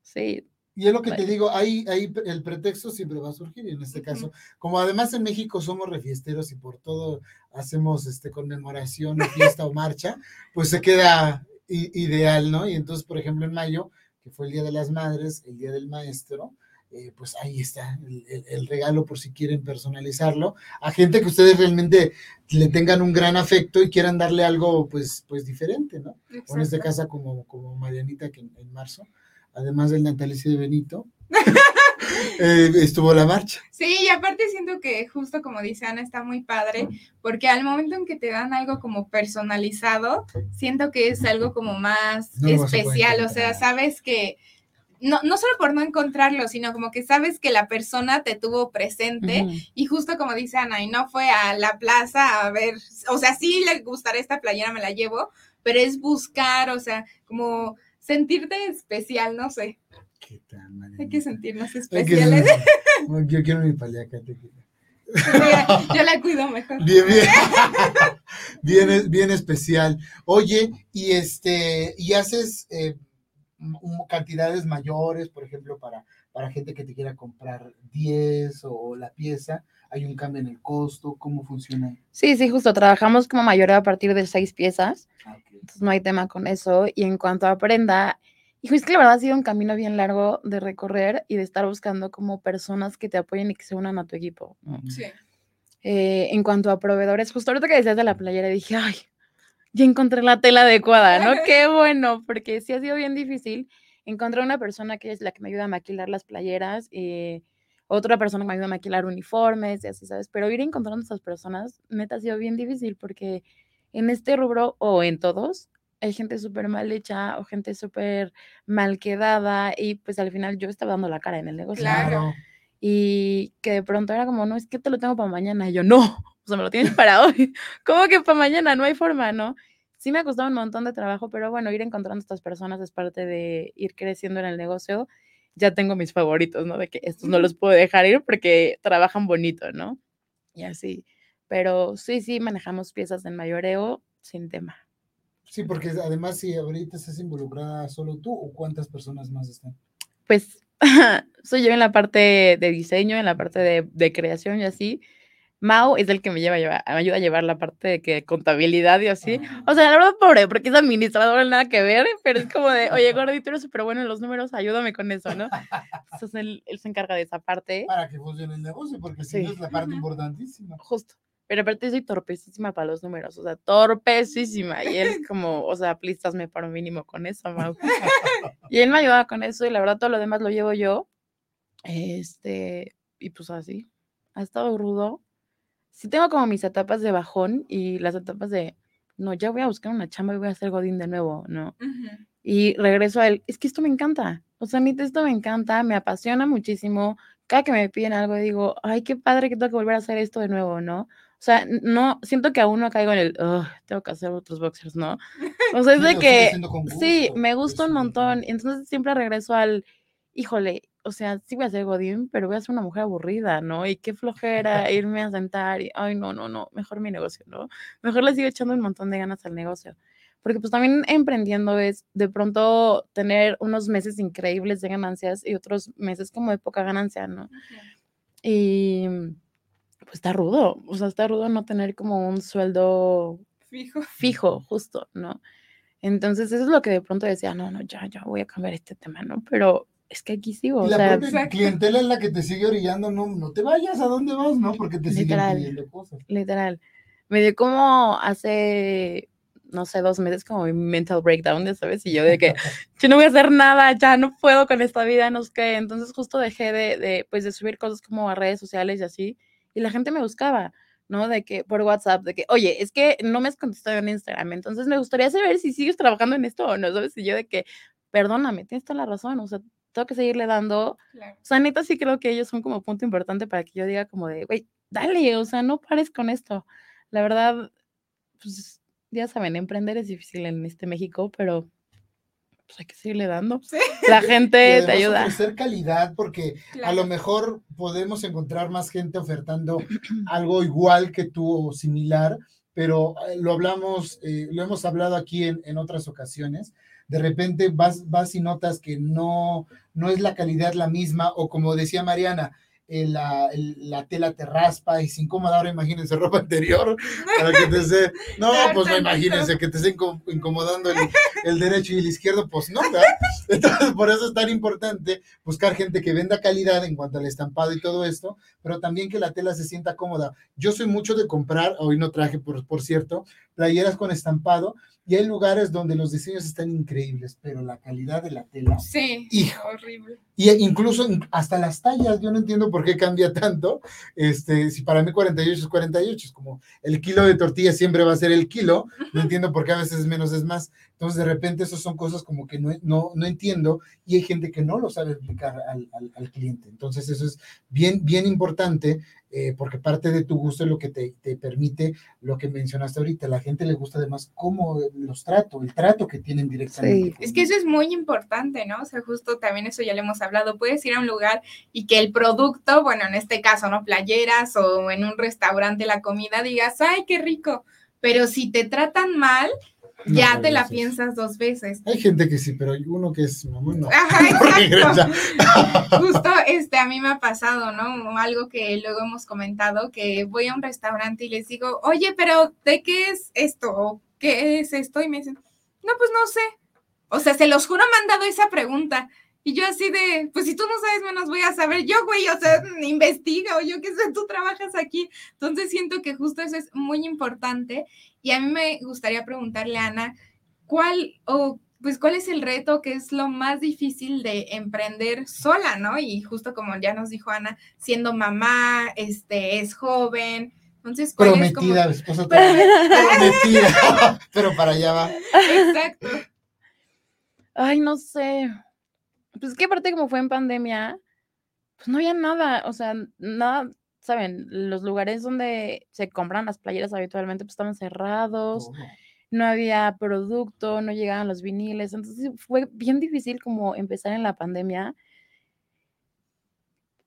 Sí, Y es lo que te Bueno. digo, ahí, ahí el pretexto siempre va a surgir, y en este Ujú. caso, como además en México somos refiesteros y por todo hacemos este conmemoración, fiesta o marcha, pues se queda ideal, ¿no? Y entonces, por ejemplo, en mayo, que fue el Día de las Madres, el Día del Maestro, eh, pues ahí está el, el- el regalo por si quieren personalizarlo a gente que ustedes realmente le tengan un gran afecto y quieran darle algo pues, pues diferente, ¿no? O en este Exacto. caso como, como Marianita que en, en marzo, además del natalicio de Benito, eh, estuvo la marcha. Sí, y aparte siento que justo como dice Ana, está muy padre, porque al momento en que te dan algo como personalizado, siento que es algo como más No especial, o sea, sabes que, no, no solo por no encontrarlo, sino como que sabes que la persona te tuvo presente y justo como dice Ana, y no fue a la plaza a ver, o sea, sí le gustará esta playera, me la llevo, pero es buscar, o sea, como sentirte especial, no sé, ¿Qué tal, hay Marianita? que sentirnos Hay que especiales. Yo quiero mi paliacate. Yo la cuido mejor. Bien, bien. bien, bien especial. Oye, y este, y haces eh, cantidades mayores, por ejemplo, para, para gente que te quiera comprar 10 o la pieza, hay un cambio en el costo, ¿cómo funciona? Sí, sí, justo. Trabajamos como mayoreo a partir de seis piezas. Ah. Entonces no hay tema con eso. Y en cuanto a prenda, hijo, es que la verdad ha sido un camino bien largo de recorrer y de estar buscando como personas que te apoyen y que se unan a tu equipo. Sí. Eh, en cuanto a proveedores, justo ahorita que decías de la playera, dije, ay, ya encontré la tela adecuada, ¿no? Qué bueno, porque sí ha sido bien difícil encontrar una persona que es la que me ayuda a maquilar las playeras, eh, otra persona que me ayuda a maquilar uniformes y así, ¿sabes? Pero ir encontrando a esas personas, neta, ha sido bien difícil porque en este rubro o en todos hay gente súper mal hecha o gente súper mal quedada y pues al final yo estaba dando la cara en el negocio. Claro. Y que de pronto era como, no, es que te lo tengo para mañana. Y yo, no, o sea, me lo tienes para hoy. ¿Cómo que para mañana? No hay forma, ¿no? Sí me ha costado un montón de trabajo, pero bueno, ir encontrando estas personas es parte de ir creciendo en el negocio. Ya tengo mis favoritos, ¿no? De que estos no los puedo dejar ir porque trabajan bonito, ¿no? Y así. Pero sí, sí, manejamos piezas en mayoreo sin tema. Sí, porque además si ahorita estás involucrada solo tú o cuántas personas más están. Pues soy yo en la parte de diseño, en la parte de, de creación y así. Mao es el que me lleva a llevar, me ayuda a llevar la parte de que contabilidad y así. Ah, O sea, la verdad, pobre, porque es administrador, nada que ver, pero es como de, oye, gordito, eres súper bueno en los números, ayúdame con eso, ¿no? Entonces él, él se encarga de esa parte, para que funcione el negocio, porque si no Sí. es la parte importantísima. justo. Pero aparte soy torpecísima para los números, o sea, torpecísima. Y él como, o sea, please, hazme para un mínimo con eso, Mau. Y él me ayudaba con eso y la verdad todo lo demás lo llevo yo. Este, y pues así, ha estado rudo. Sí tengo como mis etapas de bajón y las etapas de, no, ya voy a buscar una chamba y voy a hacer Godín de nuevo, ¿no? Ujú. Y regreso a él, es que esto me encanta, o sea, neta, esto me encanta, me apasiona muchísimo. Cada que me piden algo digo, ay, qué padre que tengo que volver a hacer esto de nuevo, ¿no? O sea, no, siento que aún no caigo en el, "Ugh, tengo que hacer otros boxers, ¿no? O sea, es Sí, de que, sí, me gusta un montón. Entonces siempre regreso al, híjole, o sea, sí voy a ser Godín, pero voy a ser una mujer aburrida, ¿no? Y qué flojera irme a sentar y, ay, no, no, no, mejor mi negocio, ¿no? Mejor le sigo echando un montón de ganas al negocio. Porque pues también emprendiendo es de pronto tener unos meses increíbles de ganancias y otros meses como de poca ganancia, ¿no? Y pues está rudo, o sea, está rudo no tener como un sueldo Fijo. fijo, justo, ¿no? Entonces, eso es lo que de pronto decía, no, no, ya, ya voy a cambiar este tema, ¿no? Pero es que aquí sigo, Y o la sea, propia clientela es la que te sigue orillando, no, no te vayas, ¿a dónde vas? No, porque te siguen Literal. pidiendo cosas. literal. Me dio como hace, no sé, dos meses como mi mental breakdown, ya sabes, y yo de que yo no voy a hacer nada, ya no puedo con esta vida, no sé qué. Entonces justo dejé de, de, pues, de subir cosas como a redes sociales y así, y la gente me buscaba, ¿no? De que por WhatsApp, de que, oye, es que no me has contestado en Instagram, entonces me gustaría saber si sigues trabajando en esto o no, ¿sabes? Y yo de que, perdóname, tienes toda la razón, o sea, tengo que seguirle dando. Claro. O sea, neta sí creo que ellos son como punto importante para que yo diga como de, güey, dale, o sea, no pares con esto. La verdad, pues ya saben, emprender es difícil en este México, pero pues hay que seguirle dando. Sí. La gente te ayuda. ofrecer calidad, porque a lo mejor podemos encontrar más gente ofertando algo igual que tú o similar, pero eh, lo hablamos, eh, lo hemos hablado aquí en, en otras ocasiones. De repente vas, vas y notas que no, no es la calidad la misma, o como decía Mariana, eh, la, el- la tela te raspa y es incómoda. Ahora imagínense ropa interior para que te esté. No, pues no imagínense que te esté inco- incomodando el, el derecho y el izquierdo, pues no, ¿verdad? Entonces, por eso es tan importante buscar gente que venda calidad en cuanto al estampado y todo esto, pero también que la tela se sienta cómoda. Yo soy mucho de comprar, hoy no traje, por, por cierto, playeras con estampado y hay lugares donde los diseños están increíbles, pero la calidad de la tela Sí, Hijo. horrible. Y incluso in- hasta las tallas, yo no entiendo por qué cambia tanto. Este, si para mí 48 es 48, es como el kilo de tortilla siempre va a ser el kilo, no entiendo por qué a veces menos es más. Entonces, de repente, esas son cosas como que no, no, no entiendo y hay gente que no lo sabe explicar al, al- al cliente. Entonces, eso es bien, bien importante eh, porque parte de tu gusto es lo que te, te permite lo que mencionaste ahorita. La gente le gusta además cómo los trato, el trato que tienen directamente. Sí. Es que eso es muy importante, ¿no? O sea, justo también eso ya lo hemos hablado. Puedes ir a un lugar y que el producto, bueno, en este caso, ¿no? Playeras o en un restaurante la comida, digas, ay, qué rico. Pero si te tratan mal, No, ya no, te la piensas dos veces. Hay gente que sí, pero uno que es mamón, no. Ajá, exacto. regresa. Justo este a mí me ha pasado, ¿no? Algo que luego hemos comentado, que voy a un restaurante y les digo, oye, pero ¿de qué es esto? ¿O ¿Qué es esto? Y me dicen, no, pues no sé. O sea, se los juro me han dado esa pregunta. Y yo así de, pues si tú no sabes, menos voy a saber yo, güey, o sea, investiga o yo qué sé, tú trabajas aquí. Entonces siento que justo eso es muy importante. Y a mí me gustaría preguntarle, Ana, ¿cuál o pues cuál es el reto que es lo más difícil de emprender sola, ¿no? Y justo como ya nos dijo Ana, siendo mamá, este, es joven, entonces, ¿cuál es como- Prometida, esposa prometida. Pero para allá va. Exacto. Ay, no sé. Pues es que aparte como fue en pandemia, pues no había nada, o sea, nada, ¿saben? Los lugares donde se compran las playeras habitualmente pues estaban cerrados, no había producto, no llegaban los viniles, entonces fue bien difícil como empezar en la pandemia.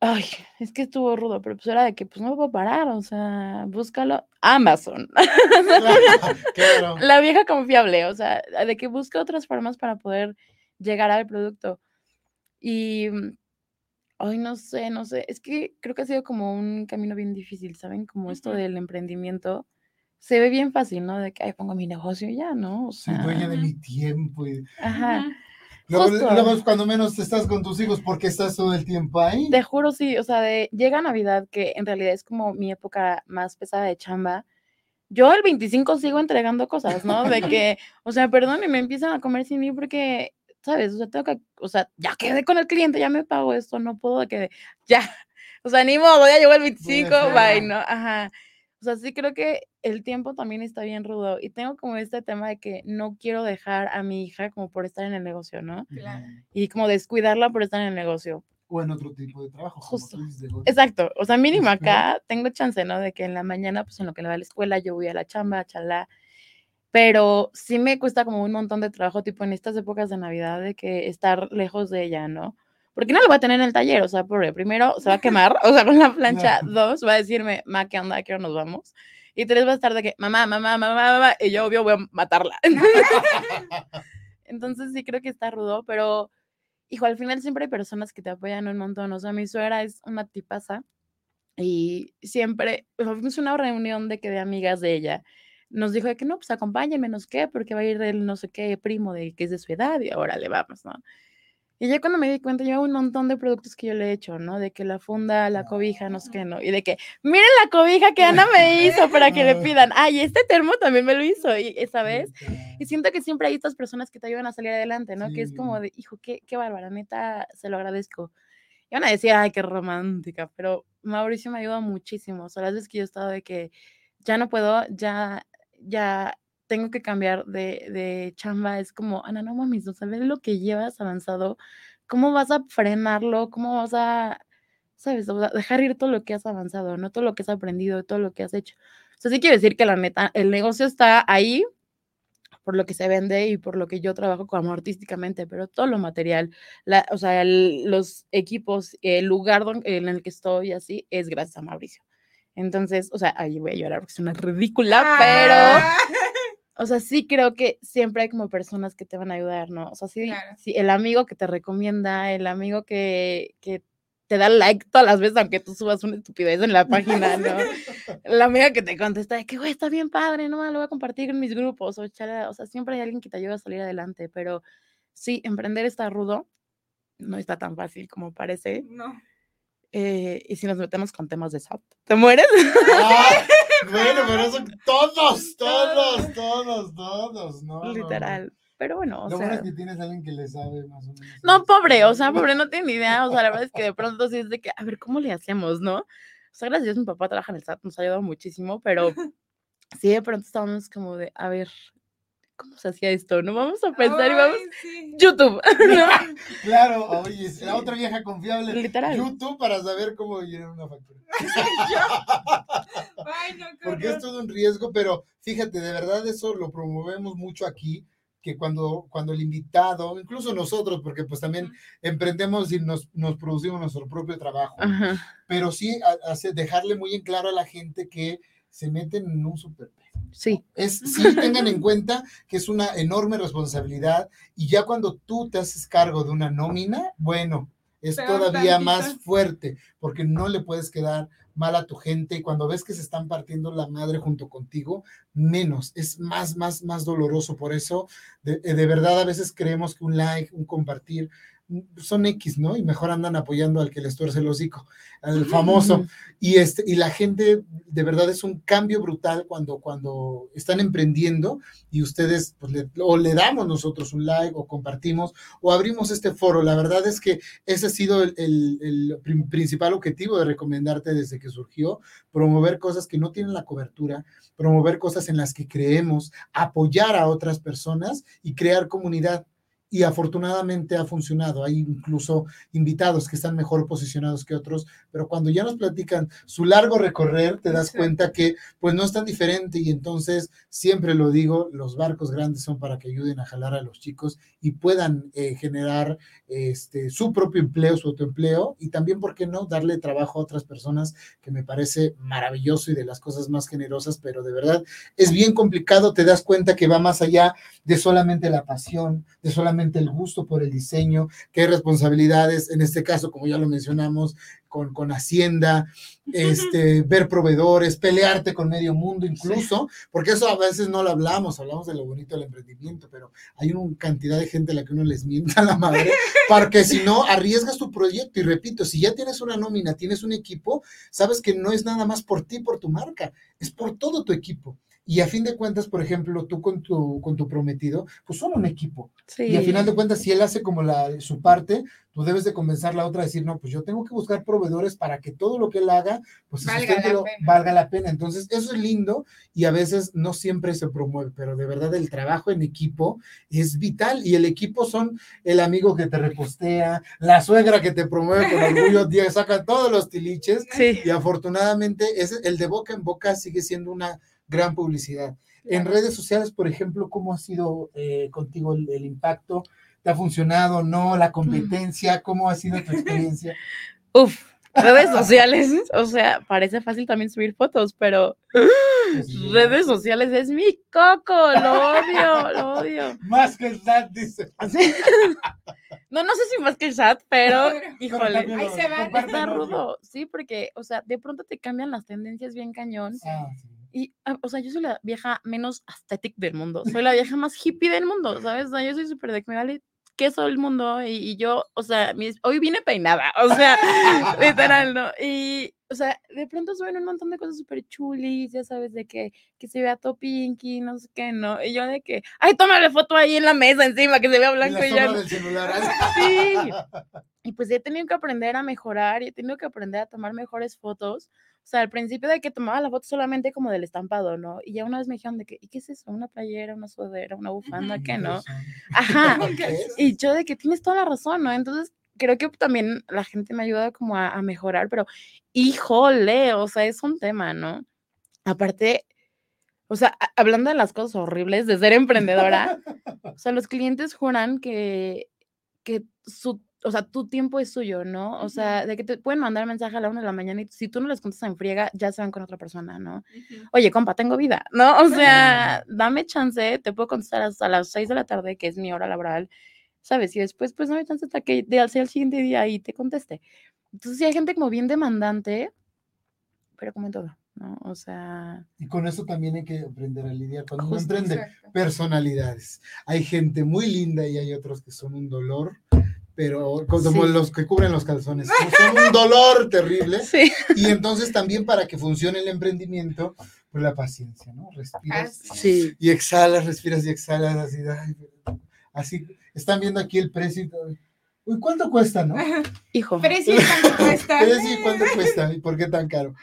Ay, es que estuvo rudo, pero pues era de que pues no puedo parar, o sea, búscalo. Amazon. Claro. La vieja confiable, o sea, de que busca otras formas para poder llegar al producto. Y, mm, ay, no sé, no sé, es que creo que ha sido como un camino bien difícil, ¿saben? Como esto Ujú. del emprendimiento. Se ve bien fácil, ¿no? De que, ay, pongo mi negocio y ya, ¿no? O Soy dueña de sea, mi tiempo. y- ajá. Luego, luego es cuando menos estás con tus hijos porque estás todo el tiempo ahí. Te juro, sí, o sea, de, llega Navidad, que en realidad es como mi época más pesada de chamba. Yo el 25 sigo entregando cosas, ¿no? De que, o sea, perdón, y me empiezan a comer sin mí porque, ¿sabes? O sea, tengo que, o sea, ya quedé con el cliente, ya me pago esto, no puedo que, ya, o sea, ni modo, ya llegó el 25, ajá. bye, ¿no? Ajá. O sea, sí creo que el tiempo también está bien rudo y tengo como este tema de que no quiero dejar a mi hija como por estar en el negocio, ¿no? Claro. Y como descuidarla por estar en el negocio. O en otro tipo de trabajo. como Justo. tú dices. Exacto, o sea, mínimo acá tengo chance, ¿no? De que en la mañana, pues en lo que le va a la escuela, yo voy a la chamba, chalá. Pero sí me cuesta como un montón de trabajo, tipo en estas épocas de Navidad, de que estar lejos de ella, ¿no? Porque no lo voy a tener en el taller, o sea, porque primero se va a quemar, o sea, con la plancha. Dos, va a decirme, ma, ¿qué onda? ¿A ¿Qué hora nos vamos? Y tres, va a estar de que, mamá, mamá, mamá, mamá, y yo, obvio, voy a matarla. Entonces sí creo que está rudo, pero hijo, al final siempre hay personas que te apoyan un montón. O sea, mi suegra es una tipaza y siempre, o sea, fuimos a una reunión de que de amigas de ella. Nos dijo de que no, pues acompáñenme, no sé qué, porque va a ir el no sé qué primo de que es de su edad y ahora le vamos, ¿no? Y ya cuando me di cuenta, lleva un montón de productos que yo le he hecho, ¿no? De que la funda, la cobija, no sé qué, ¿no? Y de que, miren la cobija que Ana me hizo para que le pidan. Ay, este termo también me lo hizo, y esa vez. Y siento que siempre hay estas personas que te ayudan a salir adelante, ¿no? Que es como de, hijo, qué, qué bárbara, neta, se lo agradezco. Y van a decir, ay, qué romántica, pero Mauricio me ayuda muchísimo. O sea, las veces que yo he estado de que ya no puedo, ya, ya tengo que cambiar de, de chamba, es como, Ana, no mames, o sea, ve lo que llevas avanzado, ¿cómo vas a frenarlo? ¿Cómo vas a, sabes, o sea, dejar ir todo lo que has avanzado, no todo lo que has aprendido, todo lo que has hecho? O sea, sí quiero decir que la neta, el negocio está ahí, por lo que se vende y por lo que yo trabajo como artísticamente, pero todo lo material, la, o sea, el- los equipos, el lugar don- en el que estoy así, es gracias a Mauricio. Entonces, o sea, ahí voy a llorar porque es una ridícula, pero, Ah, o sea, sí creo que siempre hay como personas que te van a ayudar, ¿no? O sea, sí, Claro. sí, el amigo que te recomienda, el amigo que, que te da like todas las veces, aunque tú subas una estupidez en la página, ¿no? La amiga que te contesta de que, güey, está bien padre, no, lo voy a compartir en mis grupos, o, chala, o sea, siempre hay alguien que te ayuda a salir adelante, pero sí, emprender está rudo, no está tan fácil como parece. No. Eh, y si nos metemos con temas de SAT, ¿te mueres? Ah, bueno, pero eso todos, todos, todos, todos, ¿no? Literal. Pero bueno, o Lo bueno sea. es que tienes a alguien que le sabe más o menos. No, pobre, o sea, pobre no tiene ni idea. O sea, la verdad es que de pronto sí es de que, a ver, ¿cómo le hacemos, no? O sea, gracias a Dios mi papá trabaja en el SAT, nos ha ayudado muchísimo, pero sí de pronto estábamos como de, a ver, ¿cómo se hacía esto? No vamos a pensar y vamos. Sí. YouTube, ¿no? Claro, oye, es la otra vieja confiable. Literal. YouTube para saber cómo llenar una factura. Ay, no, Porque es todo un riesgo, pero fíjate, de verdad eso lo promovemos mucho aquí, que cuando, cuando el invitado, incluso nosotros, porque pues también emprendemos y nos, nos producimos nuestro propio trabajo, pero sí a- hace- dejarle muy en claro a la gente que se meten en un super Sí, es sí tengan en cuenta que es una enorme responsabilidad y ya cuando tú te haces cargo de una nómina, bueno, es todavía tantito. más fuerte porque no le puedes quedar mal a tu gente y cuando ves que se están partiendo la madre junto contigo, menos, es más, más, más doloroso. Por eso, de, de verdad, a veces creemos que un like, un compartir, son X, ¿no? Y mejor andan apoyando al que les tuerce el hocico, al famoso. Y, este, y la gente, de verdad, es un cambio brutal cuando, cuando están emprendiendo y ustedes, pues, le, o le damos nosotros un like o compartimos o abrimos este foro. La verdad es que ese ha sido el, el- principal objetivo de recomendarte desde que surgió, promover cosas que no tienen la cobertura, promover cosas en las que creemos, apoyar a otras personas y crear comunidad. Y afortunadamente ha funcionado. Hay incluso invitados que están mejor posicionados que otros, pero cuando ya nos platican su largo recorrer, te das Sí. cuenta que pues no es tan diferente y entonces siempre lo digo, los barcos grandes son para que ayuden a jalar a los chicos y puedan eh, generar este, su propio empleo, su autoempleo y también, ¿por qué no?, darle trabajo a otras personas, que me parece maravilloso y de las cosas más generosas, pero de verdad es bien complicado, te das cuenta que va más allá de solamente la pasión, de solamente el gusto por el diseño, que hay responsabilidades, en este caso, como ya lo mencionamos, con, con Hacienda, este, ver proveedores, pelearte con medio mundo incluso, porque eso a veces no lo hablamos, hablamos de lo bonito del emprendimiento, pero hay una cantidad de gente a la que uno les mienta la madre, porque si no, arriesgas tu proyecto. Y repito, si ya tienes una nómina, tienes un equipo, sabes que no es nada más por ti, por tu marca, es por todo tu equipo. Y a fin de cuentas, por ejemplo, tú con tu, con tu prometido, pues son un equipo. sí. Y al final de cuentas, si él hace como la, su parte, tú debes de convencer a la otra a decir, no, pues yo tengo que buscar proveedores para que todo lo que él haga, pues Valga la lo- pena. valga la pena. Entonces, eso es lindo y a veces no siempre se promueve, pero de verdad el trabajo en equipo es vital y el equipo son el amigo que te repostea, la suegra que te promueve con orgullo, día saca todos los tiliches Sí. y afortunadamente ese, el de boca en boca sigue siendo una gran publicidad. En redes sociales, por ejemplo, ¿cómo ha sido eh, contigo el, el impacto? ¿Te ha funcionado? ¿No? ¿La competencia? ¿Cómo ha sido tu experiencia? Uf, redes sociales, o sea, parece fácil también subir fotos, pero Pues, redes sociales es mi coco, lo odio, lo odio. Más que el SAT, dice. No, no sé si más que el chat, pero híjole, Ahí se va, está rudo, sí, porque, o sea, de pronto te cambian las tendencias bien cañón. Ah, sí. Y, ah, o sea, yo soy la vieja menos aesthetic del mundo. Soy la vieja más hippie del mundo, ¿sabes? O sea, yo soy súper de que me vale queso el mundo y, y yo, o sea, mis- hoy vine peinada, o sea, literal, ¿no? Y, o sea, de pronto suben un montón de cosas súper chulis, ya sabes, de que, que se vea todo pinky, no sé qué, ¿no? Y yo de que, ay, tómale foto ahí en la mesa encima, que se vea Y blanco la y ya. sombra no". del celular. Sí. Y pues he tenido que aprender a mejorar y he tenido que aprender a tomar mejores fotos. O sea, al principio de que tomaba la foto solamente como del estampado, ¿no? Y ya una vez me dijeron de que, ¿y qué es eso? ¿Una playera, una sudadera, una bufanda? ¿Qué no? Ajá. Y yo de que tienes toda la razón, ¿no? Entonces, creo que también la gente me ayuda como a, a mejorar, pero híjole, o sea, es un tema, ¿no? Aparte, o sea, a- hablando de las cosas horribles de ser emprendedora, o sea, los clientes juran que, que su, o sea, tu tiempo es suyo, ¿no? O sea, de que te pueden mandar mensaje a la una de la mañana y si tú no les contestas en friega, ya se van con otra persona, ¿no? Oye, compa, tengo vida, ¿no? O sea, dame chance, te puedo contestar hasta las 6 de la tarde, que es mi hora laboral, ¿sabes? Y después, pues, dame chance hasta que de, el siguiente día y te conteste. Entonces sí hay gente como bien demandante, pero como en todo, ¿no? O sea, Y con eso también hay que aprender a lidiar. Cuando uno emprende, Exacto. personalidades. Hay gente muy linda y hay otros que son un dolor, pero como Sí. los que cubren los calzones, son un dolor terrible. sí. Y entonces también para que funcione el emprendimiento, pues la paciencia, ¿no? Respiras Así. Sí. y exhalas, respiras y exhalas, así, ay, así. Están viendo aquí el precio. y todo. Uy, ¿cuánto cuesta, no? Hijo. Precio y cuánto cuesta. Precio y cuánto cuesta y por qué tan caro.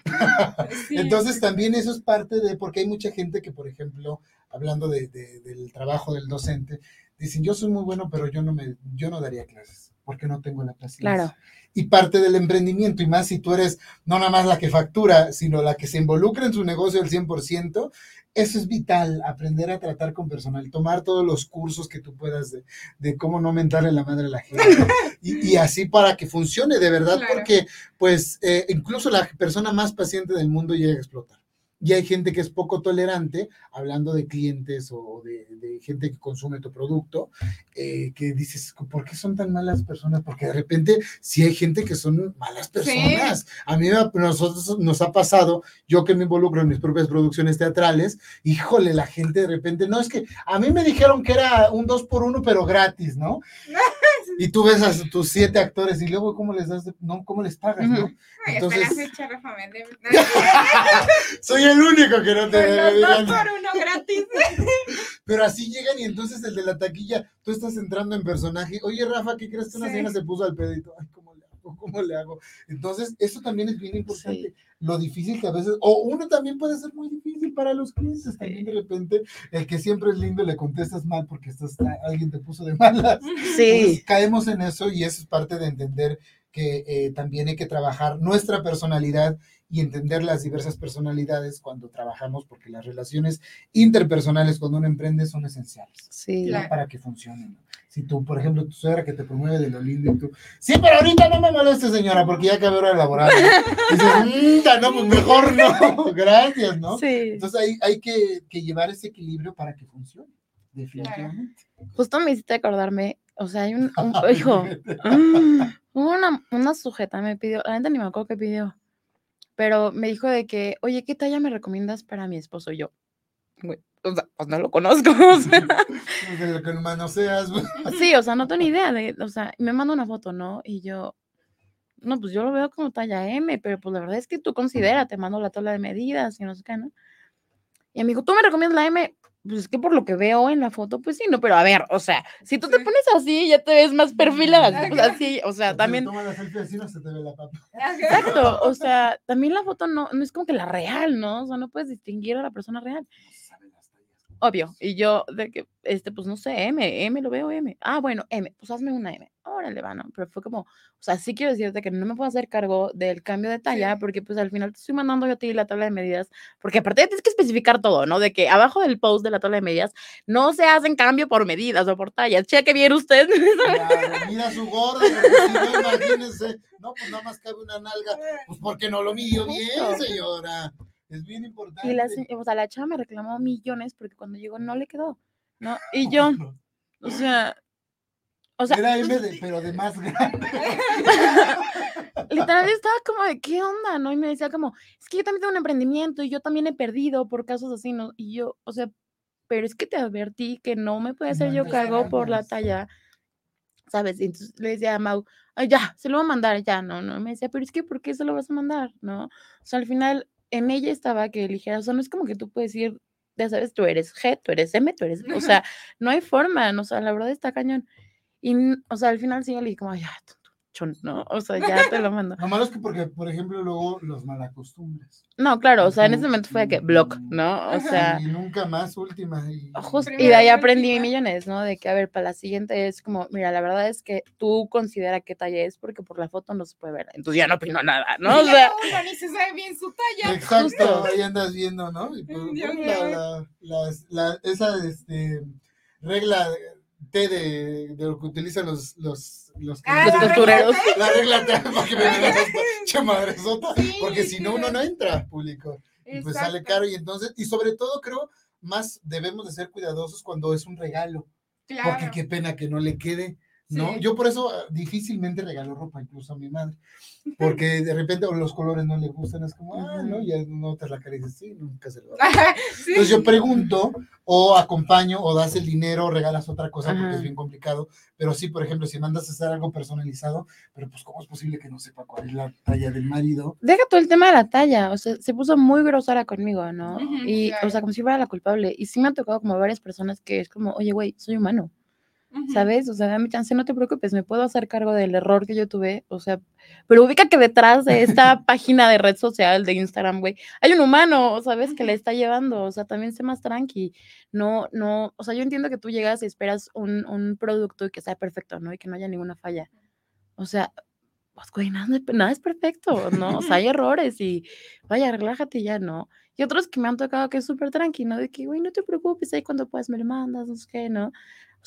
Sí. Entonces también eso es parte de, porque hay mucha gente que, por ejemplo, hablando de- de- del trabajo del docente, dicen, yo soy muy bueno, pero yo no, me, yo no daría clases, porque no tengo la paciencia. Claro. Y parte del emprendimiento, y más si tú eres no nada más la que factura, sino la que se involucra en su negocio al 100%, eso es vital, aprender a tratar con personal, tomar todos los cursos que tú puedas de, de cómo no mentarle la madre a la gente. Y, y así para que funcione de verdad, Claro. porque pues eh, incluso la persona más paciente del mundo llega a explotar. Y hay gente que es poco tolerante, hablando de clientes o de, de gente que consume tu producto, eh, que dices, ¿por qué son tan malas personas? Porque de repente sí hay gente que son malas personas. A mí me ha- nosotros nos ha pasado, yo que me involucro en mis propias producciones teatrales, híjole, la gente de repente, no, es que a mí me dijeron que era un dos por uno, pero gratis, ¿no? Y tú ves a tus siete actores y luego, ¿cómo les das? de- no, ¿cómo les pagas, no? Ay, Entonces- Soy el único que no te debe, dos por uno gratis. Pero así llegan y entonces el de la taquilla, tú estás entrando en personaje. Oye, Rafa, ¿qué crees que una Sí. señora se puso al pedito? Ay, ¿cómo? ¿Cómo le hago? Entonces, eso también es bien importante. Lo difícil que a veces, o uno también puede ser muy difícil para los clientes. También de repente, el que siempre es lindo le contestas mal porque estás, alguien te puso de malas. Entonces, Sí. caemos en eso y eso es parte de entender que eh, también hay que trabajar nuestra personalidad y entender las diversas personalidades cuando trabajamos, porque las relaciones interpersonales cuando uno emprende son esenciales Sí. Claro. para que funcionen. Si tú, por ejemplo, tu suegra que te promueve de lo lindo y tú, sí, pero ahorita no me moleste, señora, porque ya acabé hora laboral. ¿no?". Dices, "Mm, no, pues mejor no, gracias, ¿no? Sí. Entonces hay, hay que, que llevar ese equilibrio para que funcione, definitivamente. Justo me hiciste acordarme, o sea, hay un, un- hijo, mm, hubo una, una sujeta me pidió, la neta ni me acuerdo qué pidió, pero me dijo de que, oye, ¿qué talla me recomiendas para mi esposo? Y yo, güey, o sea, pues no lo conozco, o sea, De lo que güey. sí, o sea, no tengo ni idea de, o sea, me manda una foto, ¿no? Y yo, no, pues yo lo veo como talla M, pero pues la verdad es que tú considera, te mando la tabla de medidas y no sé qué, ¿no? Y me dijo, ¿tú me recomiendas la M? Pues es que por lo que veo en la foto, pues sí, no, pero a ver, o sea, si tú te pones así, ya te ves más perfilada, pues así, o sea, Se también, Toma la selfie así, no se te ve la papa. exacto, o sea, también la foto no, no es como que la real, ¿no? O sea, no puedes distinguir a la persona real. No se saben las tallas. Obvio, y yo de que, este, pues no sé, M, M lo veo M. Ah, bueno, M, pues hazme una M. Órale, va, ¿no? Pero fue como, o sea, sí quiero decirte que no me puedo hacer cargo del cambio de talla, Sí. porque pues al final te estoy mandando yo a ti la tabla de medidas, porque aparte tienes que especificar todo, ¿no? De que abajo del post de la tabla de medidas no se hacen cambio por medidas o por tallas. Cheque bien usted. Claro, mira su gordo, si no, imagínense. No, pues nada más cabe una nalga. Pues porque no lo midió bien, señora. Es bien importante. Y la, o sea, la chava me reclamó millones porque cuando llegó no le quedó, ¿no? Y yo, o sea, o sea, Era M, de- pero de más grande. literal estaba como de, ¿qué onda? ¿No? Y me decía como, es que yo también tengo un emprendimiento y yo también he perdido por casos así, ¿no? Y yo, o sea, pero es que te advertí que no me puede hacer yo Mandas cargo por la talla, ¿sabes? Y entonces le decía a Mau, "Ay, ya, se lo voy a mandar, ya, ¿no? no Y me decía, pero es que, ¿por qué se lo vas a mandar? ¿No? O sea, al final, en ella estaba que eligiera, o sea, no es como que tú puedes ir, ya sabes, tú eres G, tú eres M, tú eres, o sea, no hay forma, o sea, la verdad está cañón. Y, o sea, al final sí yo le dije como, "Ay, ya, ¿no? O sea, ya te lo mando. Lo malo es que porque, por ejemplo, luego los malacostumbres. No, claro, o sea, en ese momento fue de que block. ¿no? O sea, y nunca más última. Y, justo, y de ahí aprendí última. millones, ¿no? De que, a ver, para la siguiente es como, mira, la verdad es que tú considera qué talla es porque por la foto no se puede ver. Entonces ya no opino nada, ¿no? O sea, ni se sabe bien su talla. Exacto, justo. ahí andas viendo, ¿no? Y bueno, mío. la, la- la- esa este, regla T de, de lo que utilizan los, los, los, Ah, los costureros. La regla T para que me Sí, porque si no, uno no entra público. Y pues sale caro y entonces, y sobre todo creo, más debemos de ser cuidadosos cuando es un regalo, Claro. porque qué pena que no le quede. ¿No? Sí. Yo por eso ah, difícilmente regalo ropa, incluso a mi madre, porque de repente o los colores no le gustan, es como, ah, no, ya no te la cara y dices, sí, nunca se lo va a Sí. Entonces yo pregunto, o acompaño, o das el dinero, o regalas otra cosa, porque es bien complicado. Pero sí, por ejemplo, si mandas a hacer algo personalizado, pero pues, ¿cómo es posible que no sepa cuál es la talla del marido? Deja todo el tema de la talla, o sea, se puso muy grosera conmigo, ¿no? Y, claro. o sea, como si fuera la culpable. Y sí me ha tocado como varias personas que es como, oye, güey, soy humano. ¿Sabes? O sea, dame chance, no te preocupes, me puedo hacer cargo del error que yo tuve, o sea, pero ubica que detrás de esta página de red social, de Instagram, güey, hay un humano, ¿sabes? Que le está llevando, o sea, también sé más tranqui, no, no, o sea, yo entiendo que tú llegas y esperas un, un producto y que sea perfecto, ¿no? Y que no haya ninguna falla. O sea, pues, güey, nada, es- nada es perfecto, ¿no? O sea, hay errores y vaya, relájate ya, ¿no? Y otros que me han tocado que es súper tranquilo, de que, güey, no te preocupes, ahí cuando puedas me lo mandas, no sé qué, ¿no?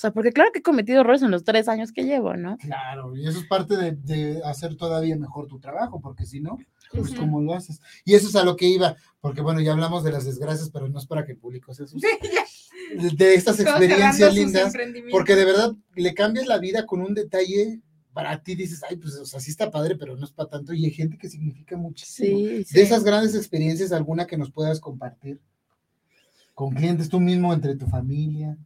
O sea, porque claro que he cometido errores en los tres años que llevo, ¿no? Claro, y eso es parte de, de hacer todavía mejor tu trabajo, porque si no, pues Ujú. cómo lo haces. Y eso es a lo que iba, porque bueno, ya hablamos de las desgracias, pero no es para que el público se asuste. Sí, ya, De, estas experiencias lindas, porque de verdad le cambias la vida con un detalle. Para ti dices, ay, pues, o sea, sí está padre, pero no es para tanto. Y hay gente que significa muchísimo. Sí, sí. De esas grandes experiencias, alguna que nos puedas compartir con clientes, tú mismo, entre tu familia,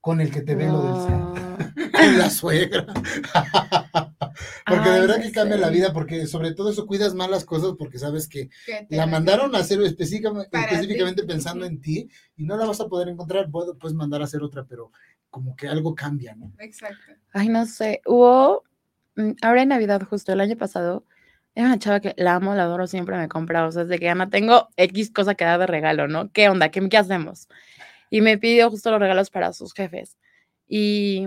con el que te ve lo del SAT, con la suegra. porque de Ay, verdad no que cambia la sé. vida, porque sobre todo eso cuidas más las cosas porque sabes que la mandaron a hacer específicamente, específicamente pensando en ti y no la vas a poder encontrar. Puedes mandar a hacer otra, pero como que algo cambia, ¿no? Exacto. Ay, no sé, hubo, mm, ahora en Navidad, justo el año pasado, era una chava que la amo, la adoro, siempre me compra, o sea, desde que ya no tengo X cosa que dar de regalo, ¿no? ¿Qué onda? ¿Qué, qué hacemos? Y me pidió justo los regalos para sus jefes. Y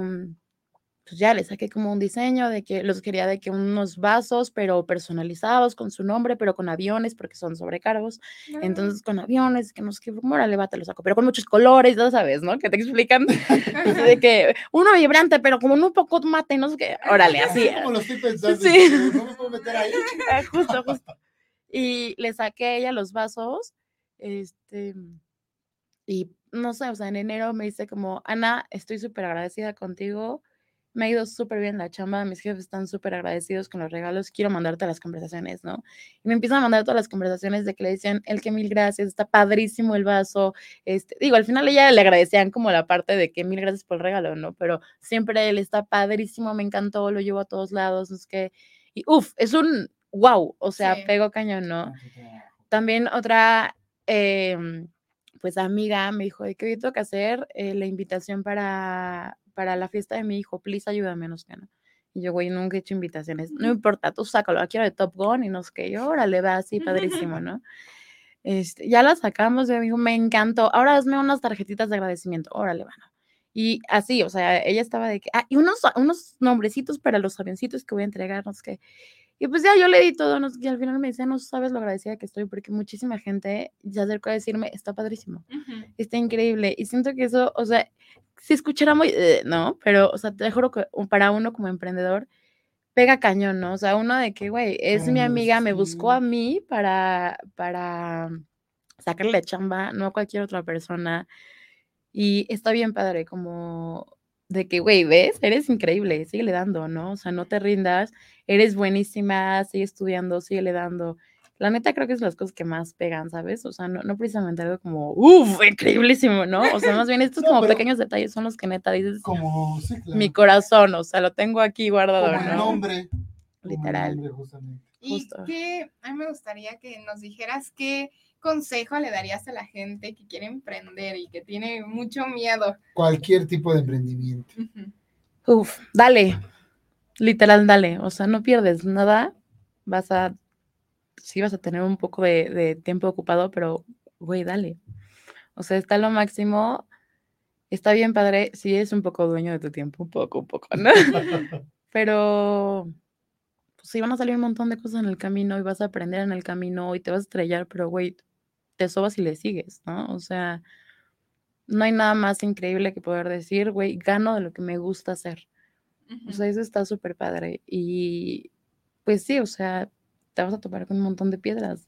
pues ya le saqué como un diseño de que los quería de que unos vasos, pero personalizados con su nombre, pero con aviones, porque son sobrecargos. Entonces, con aviones, que no sé qué, órale, va, te lo saco, pero con muchos colores, ya sabes, ¿no? Que te explican de que uno vibrante, pero como un poco mate, no sé qué, órale, así. como lo estoy pensando. Sí. No me puedo meter ahí. Ah, justo, justo. Y le saqué a ella los vasos, este, y no sé, o sea, en enero me dice como, Ana, estoy súper agradecida contigo, me ha ido súper bien la chamba, mis jefes están súper agradecidos con los regalos, quiero mandarte las conversaciones, ¿no? Y me empiezan a mandar todas las conversaciones de que le decían, el que mil gracias, está padrísimo el vaso, este, digo, al final ella le agradecían como la parte de que mil gracias por el regalo, ¿no? Pero siempre él está padrísimo, me encantó, lo llevo a todos lados, es que, y uff, es un wow, o sea, Sí. pego cañón, ¿no? También otra, em, pues amiga me dijo, que hoy tengo que hacer eh, la invitación para, para la fiesta de mi hijo, please ayúdame, no sé qué, ¿no? Y yo, güey, nunca he hecho invitaciones, no importa, tú sácalo, la quiero de Top Gun y no sé qué, y órale, va así, padrísimo, ¿no? Este, ya la sacamos, yo digo, me encantó, ahora hazme unas tarjetitas de agradecimiento, órale, bueno. Y así, o sea, ella estaba de que, ah, y unos, unos nombrecitos para los avioncitos que voy a entregar, no sé qué. Y pues ya yo le di todo, no y al final me decía, no sabes lo agradecida que estoy, porque muchísima gente se acercó a decirme, está padrísimo, Ujú. está increíble. Y siento que eso, o sea, si escuchara muy, eh, no, pero, o sea, te juro que para uno como emprendedor, pega cañón, ¿no? O sea, uno de que, güey, es Para mi amiga, me buscó a mí para, para sacarle chamba, no a cualquier otra persona. Y está bien padre, como de que, güey, ¿ves? Eres increíble, síguele dando, ¿no? O sea, no te rindas, eres buenísima, sigue estudiando, síguele dando. La neta creo que es las cosas que más pegan, ¿sabes? O sea, no, no precisamente algo como, uff, increíblísimo, ¿no? O sea, más bien estos No, como pero- pequeños detalles son los que neta dices, Como, sí, claro. mi corazón, o sea, lo tengo aquí guardado, Como el ¿no? nombre. como el Literal. nombre, justamente. Y Justo. que a mí me gustaría que nos dijeras qué consejo le darías a la gente que quiere emprender y que tiene mucho miedo. Cualquier tipo de emprendimiento. Ujú. Uf, dale, literal, dale, o sea, no pierdes nada, vas a, sí vas a tener un poco de, tiempo ocupado, pero, güey, dale. O sea, está lo máximo, está bien padre, sí es un poco dueño de tu tiempo, un poco, un poco, ¿no? Pero, pues sí van a salir un montón de cosas en el camino y vas a aprender en el camino y te vas a estrellar, pero, güey, te sobas y le sigues, ¿no? O sea, no hay nada más increíble que poder decir, güey, gano de lo que me gusta hacer. O sea, eso está súper padre. Y pues sí, o sea, te vas a topar con un montón de piedras.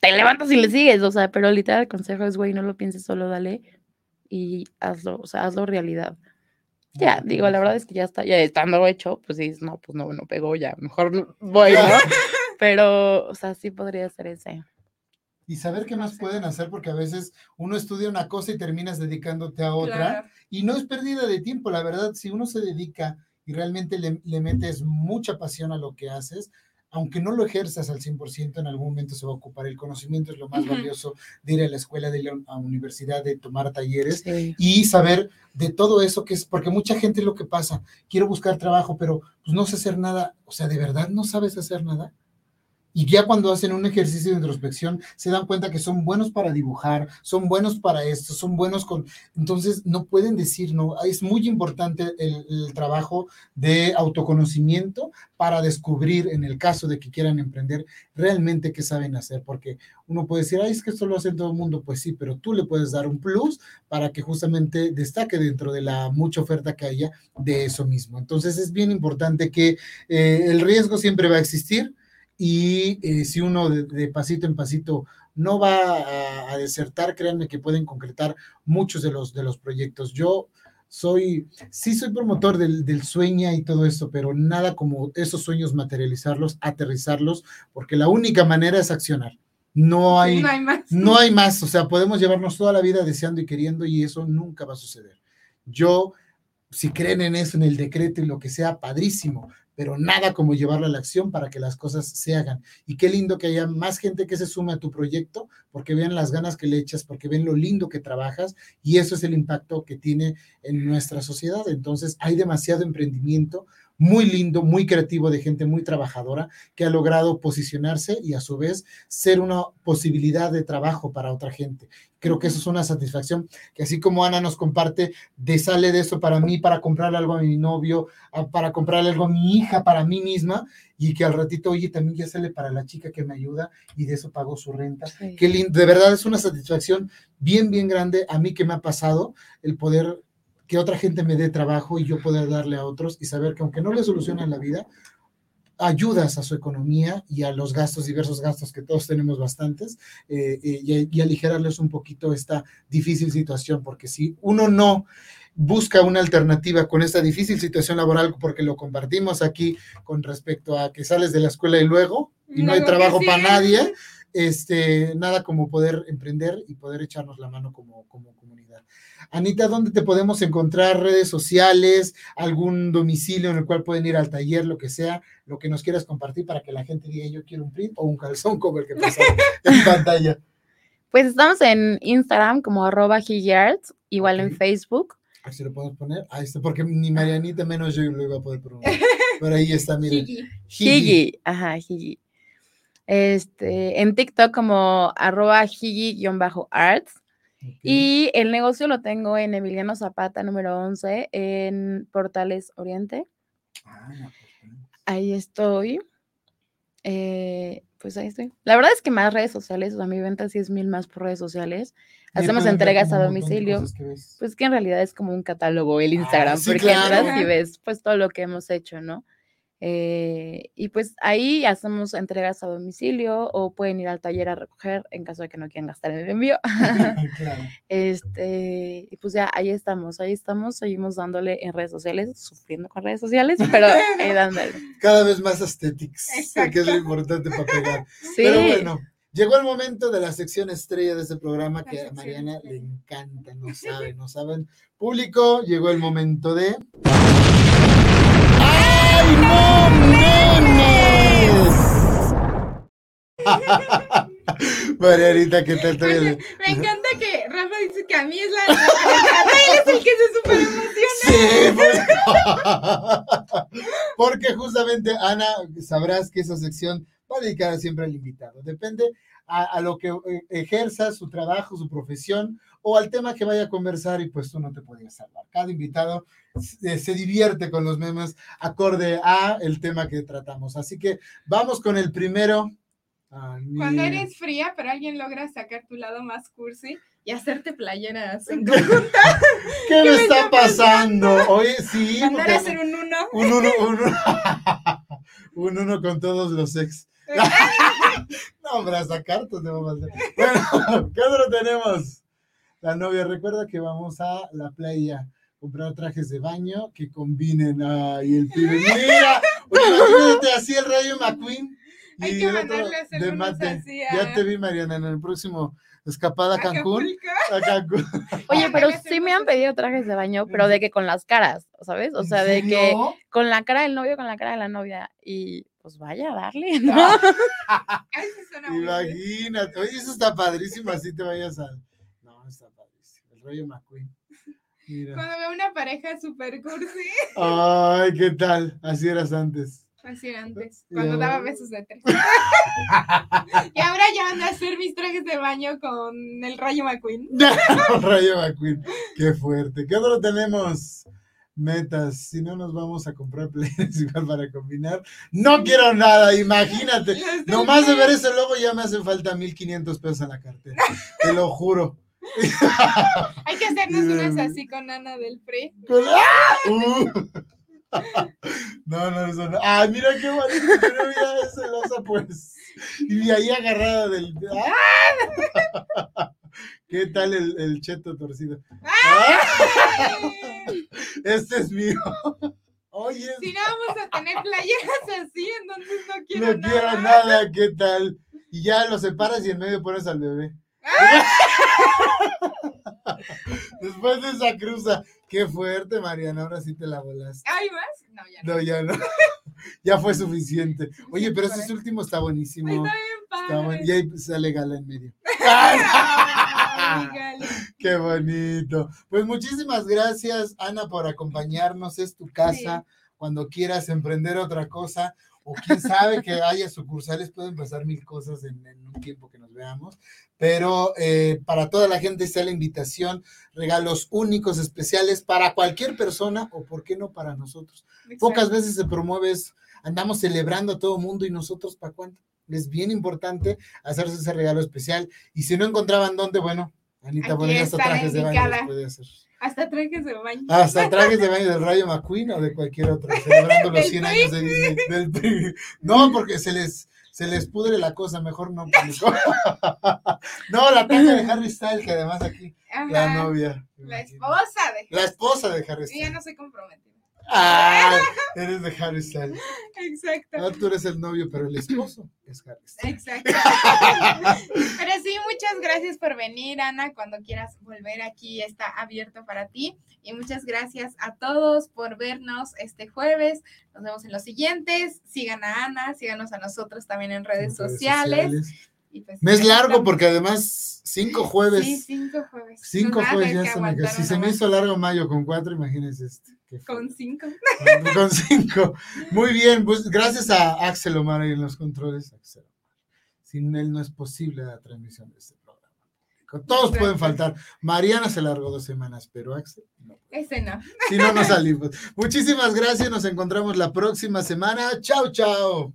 Te levantas y le sigues, o sea, pero literal el consejo es, güey, no lo pienses solo, dale y hazlo, o sea, hazlo realidad. Ya, digo, la verdad es que ya está, ya estando hecho, pues sí, no, pues no, no pegó ya, mejor no voy, ¿no? Pero, o sea, sí podría ser ese. Y saber qué más pueden hacer, porque a veces uno estudia una cosa y terminas dedicándote a otra. Claro. Y no es pérdida de tiempo, la verdad, si uno se dedica y realmente le, le metes mucha pasión a lo que haces, aunque no lo ejerzas al 100%, en algún momento se va a ocupar. El conocimiento es lo más valioso de ir a la escuela, de ir a la universidad, de tomar talleres Sí. y saber de todo eso que es, porque mucha gente es lo que pasa, quiero buscar trabajo, pero pues no sé hacer nada, o sea, ¿de verdad no sabes hacer nada? Y ya cuando hacen un ejercicio de introspección, se dan cuenta que son buenos para dibujar, son buenos para esto, son buenos con... Entonces, no pueden decir no. Es muy importante el, trabajo de autoconocimiento para descubrir, en el caso de que quieran emprender, realmente qué saben hacer. Porque uno puede decir, ay, es que esto lo hace todo el mundo. Pues sí, pero tú le puedes dar un plus para que justamente destaque dentro de la mucha oferta que haya de eso mismo. Entonces, es bien importante que eh, el riesgo siempre va a existir y eh, si uno de, de, pasito en pasito no va a, a, desertar, créanme que pueden concretar muchos de los, de los proyectos. Yo soy, sí soy promotor del, del sueña y todo esto, pero nada como esos sueños materializarlos, aterrizarlos, porque la única manera es accionar. No hay, no hay más. No hay más, o sea, podemos llevarnos toda la vida deseando y queriendo y eso nunca va a suceder. Yo, si creen en eso, en el decreto y lo que sea, padrísimo, pero nada como llevarlo a la acción para que las cosas se hagan. Y qué lindo que haya más gente que se sume a tu proyecto, porque vean las ganas que le echas, porque ven lo lindo que trabajas, y eso es el impacto que tiene en nuestra sociedad. Entonces, hay demasiado emprendimiento muy lindo, muy creativo, de gente muy trabajadora, que ha logrado posicionarse y a su vez ser una posibilidad de trabajo para otra gente. Creo que eso es una satisfacción, que así como Ana nos comparte, de sale de eso para mí, para comprarle algo a mi novio, para comprarle algo a mi hija, para mí misma, y que al ratito, oye, también ya sale para la chica que me ayuda y de eso pago su renta. Sí. Qué lindo, de verdad es una satisfacción bien, bien grande a mí que me ha pasado el poder que otra gente me dé trabajo y yo poder darle a otros y saber que aunque no le solucionan la vida, ayudas a su economía y a los gastos, diversos gastos que todos tenemos bastantes, eh, eh, y, y, aligerarles un poquito esta difícil situación, porque si uno no busca una alternativa con esta difícil situación laboral, porque lo compartimos aquí con respecto a que sales de la escuela y luego, y no hay trabajo para nadie, este, nada como poder emprender y poder echarnos la mano como. Anita, ¿dónde te podemos encontrar? Redes sociales, algún domicilio en el cual pueden ir al taller, lo que sea, lo que nos quieras compartir para que la gente diga yo quiero un print o un calzón como el que pasa en pantalla. Pues estamos en Instagram como arroba igual okay. en Facebook. Así lo podemos poner. Ahí está, porque ni Marianita menos yo lo iba a poder pronunciar. Pero ahí está, miren. Higi. Higi. Ajá, Higi. Este, en TikTok como arroba Higi-arts. Okay. Y el negocio lo tengo en Emiliano Zapata, número 11, en Portales Oriente. Ah, no, pues, ahí estoy. Eh, pues ahí estoy. La verdad es que más redes sociales, o sea, mi venta sí es mil más por redes sociales. Hacemos entregas a domicilio. Que pues que en realidad es como un catálogo el Instagram, ah, sí, porque claro. entras y ves pues todo lo que hemos hecho, ¿no? Eh, y pues ahí hacemos entregas a domicilio o pueden ir al taller a recoger en caso de que no quieran gastar en el envío. claro. Este, y pues ya ahí estamos, ahí estamos, seguimos dándole en redes sociales, sufriendo con redes sociales, pero ahí dándole. Cada vez más aesthetics, que es lo importante para pegar. Sí. Pero bueno. Llegó el momento de la sección estrella de este programa que a Mariana le encanta, no saben, no saben. Público, llegó el momento de. ¡Ay, no memes! Marianita, ¿qué tal? Oye, me encanta que Rafa dice que a mí es la él es el que se super emociona. Sí, porque, porque justamente, Ana, sabrás que esa sección va dedicada siempre al invitado. Depende a, a, lo que ejerza su trabajo, su profesión o al tema que vaya a conversar y pues tú no te podías salvar. Cada invitado se, se divierte con los memes acorde a el tema que tratamos. Así que vamos con el primero. Ah, Cuando eres fría, pero alguien logra sacar tu lado más cursi y hacerte playeras en conjunta. ¿Qué, ¿Qué me está pasando? pasando? Oye, sí. Mandar a hacer un uno. Un uno, un uno. un uno con todos los ex. no, hombre, hasta cartas te vamos a. Bueno, ¿qué otro tenemos? La novia, recuerda que vamos a la playa comprar trajes de baño que combinen. Ay, el pibe, mira, imagínate así el Rayo McQueen. Hay que el otro mandarle a hacer de mate. así Ya te vi, Mariana, en el próximo escapada a Cancún. A Cancún. Oye, pero sí me han pedido trajes de baño, pero de que con las caras, ¿sabes? O sea, de ¿En que con la cara del novio, con la cara de la novia. Y pues vaya a darle, ¿no? Bien. Imagínate, oye, eso está padrísimo, así te vayas a... No, está padrísimo, el Rayo McQueen. Mira. Cuando veo una pareja super cursi, Ay, ¿qué tal? Así eras antes. así era antes, cuando daba besos de tres. y ahora ya van a hacer mis trajes de baño con el rayo McQueen. Rayo McQueen, qué fuerte. ¿Qué otro tenemos? Metas, si no nos vamos a comprar players igual para combinar. No quiero nada, imagínate. Nomás de ver ese logo ya me hacen falta 1500 pesos en la cartera. Te lo juro. Hay que hacernos unas así con Ana del Pre. Con- ¡Ah! Uh. No, no, eso no. Ay, mira qué bonito. Pero mira ese losa, pues. Y ahí agarrada del. ¡Ah! ¿Qué tal el, el cheto torcido? ¡Ah! Este es mío. Oye, Si no vamos a tener playeras así, entonces no quiero no nada. quiero nada. ¿Qué tal? Y ya lo separas y en medio pones al bebé. Después de esa cruza, qué fuerte, Mariana. Ahora sí te la volaste. ¿Hay más? No, ya no. No, ya no. Ya fue suficiente. Oye, pero ese último está buenísimo. Ay, Está bien padre. Y ahí sale gala en medio. Ay. Qué bonito. Pues muchísimas gracias, Ana, por acompañarnos. Es tu casa. Cuando quieras emprender otra cosa, o quién sabe que haya sucursales, pueden pasar mil cosas en, en un tiempo que nos veamos. Pero eh, para toda la gente está la invitación, regalos únicos, especiales para cualquier persona, o por qué no para nosotros. Pocas veces se promueve eso. Andamos celebrando a todo mundo y nosotros, ¿para cuánto? Es bien importante hacerse ese regalo especial. Y si no encontraban dónde, bueno, Anita Bonilla hasta trajes de baño los puede hacer. Hasta trajes de baño. Hasta trajes de baño del Rayo McQueen o de cualquier otro, celebrando los Del 100 PRI. años de Disney. Del PRI. No, porque se les, se les pudre la cosa, mejor no. público. No, la tanga de Harry Styles, que además aquí, la Ajá. novia. La imagínate. esposa de La esposa de Harry Yo ya Styles. no soy comprometida. Ah, eres de Harry Styles. Exacto. Ah, tú eres el novio, pero el esposo es Harry Styles. Exacto. Pero sí, muchas gracias por venir, Ana. Cuando quieras volver aquí está abierto para ti. Y muchas gracias a todos por vernos este jueves. Nos vemos en los siguientes. Sigan a Ana, síganos a nosotros también en redes, En redes sociales. sociales. Y pues, Mes largo porque además cinco jueves. Sí, cinco jueves. Cinco Nos jueves ya Si se me hizo largo mayo con cuatro, imagínense este. Con cinco. Con cinco. Muy bien, pues gracias a Axel Omar en los controles. Axel Omar. Sin él no es posible la transmisión de este programa. Todos pueden faltar. Mariana se largó dos semanas, pero Axel no. Ese no. Si no, no salimos. Muchísimas gracias. Nos encontramos la próxima semana. Chao, chao.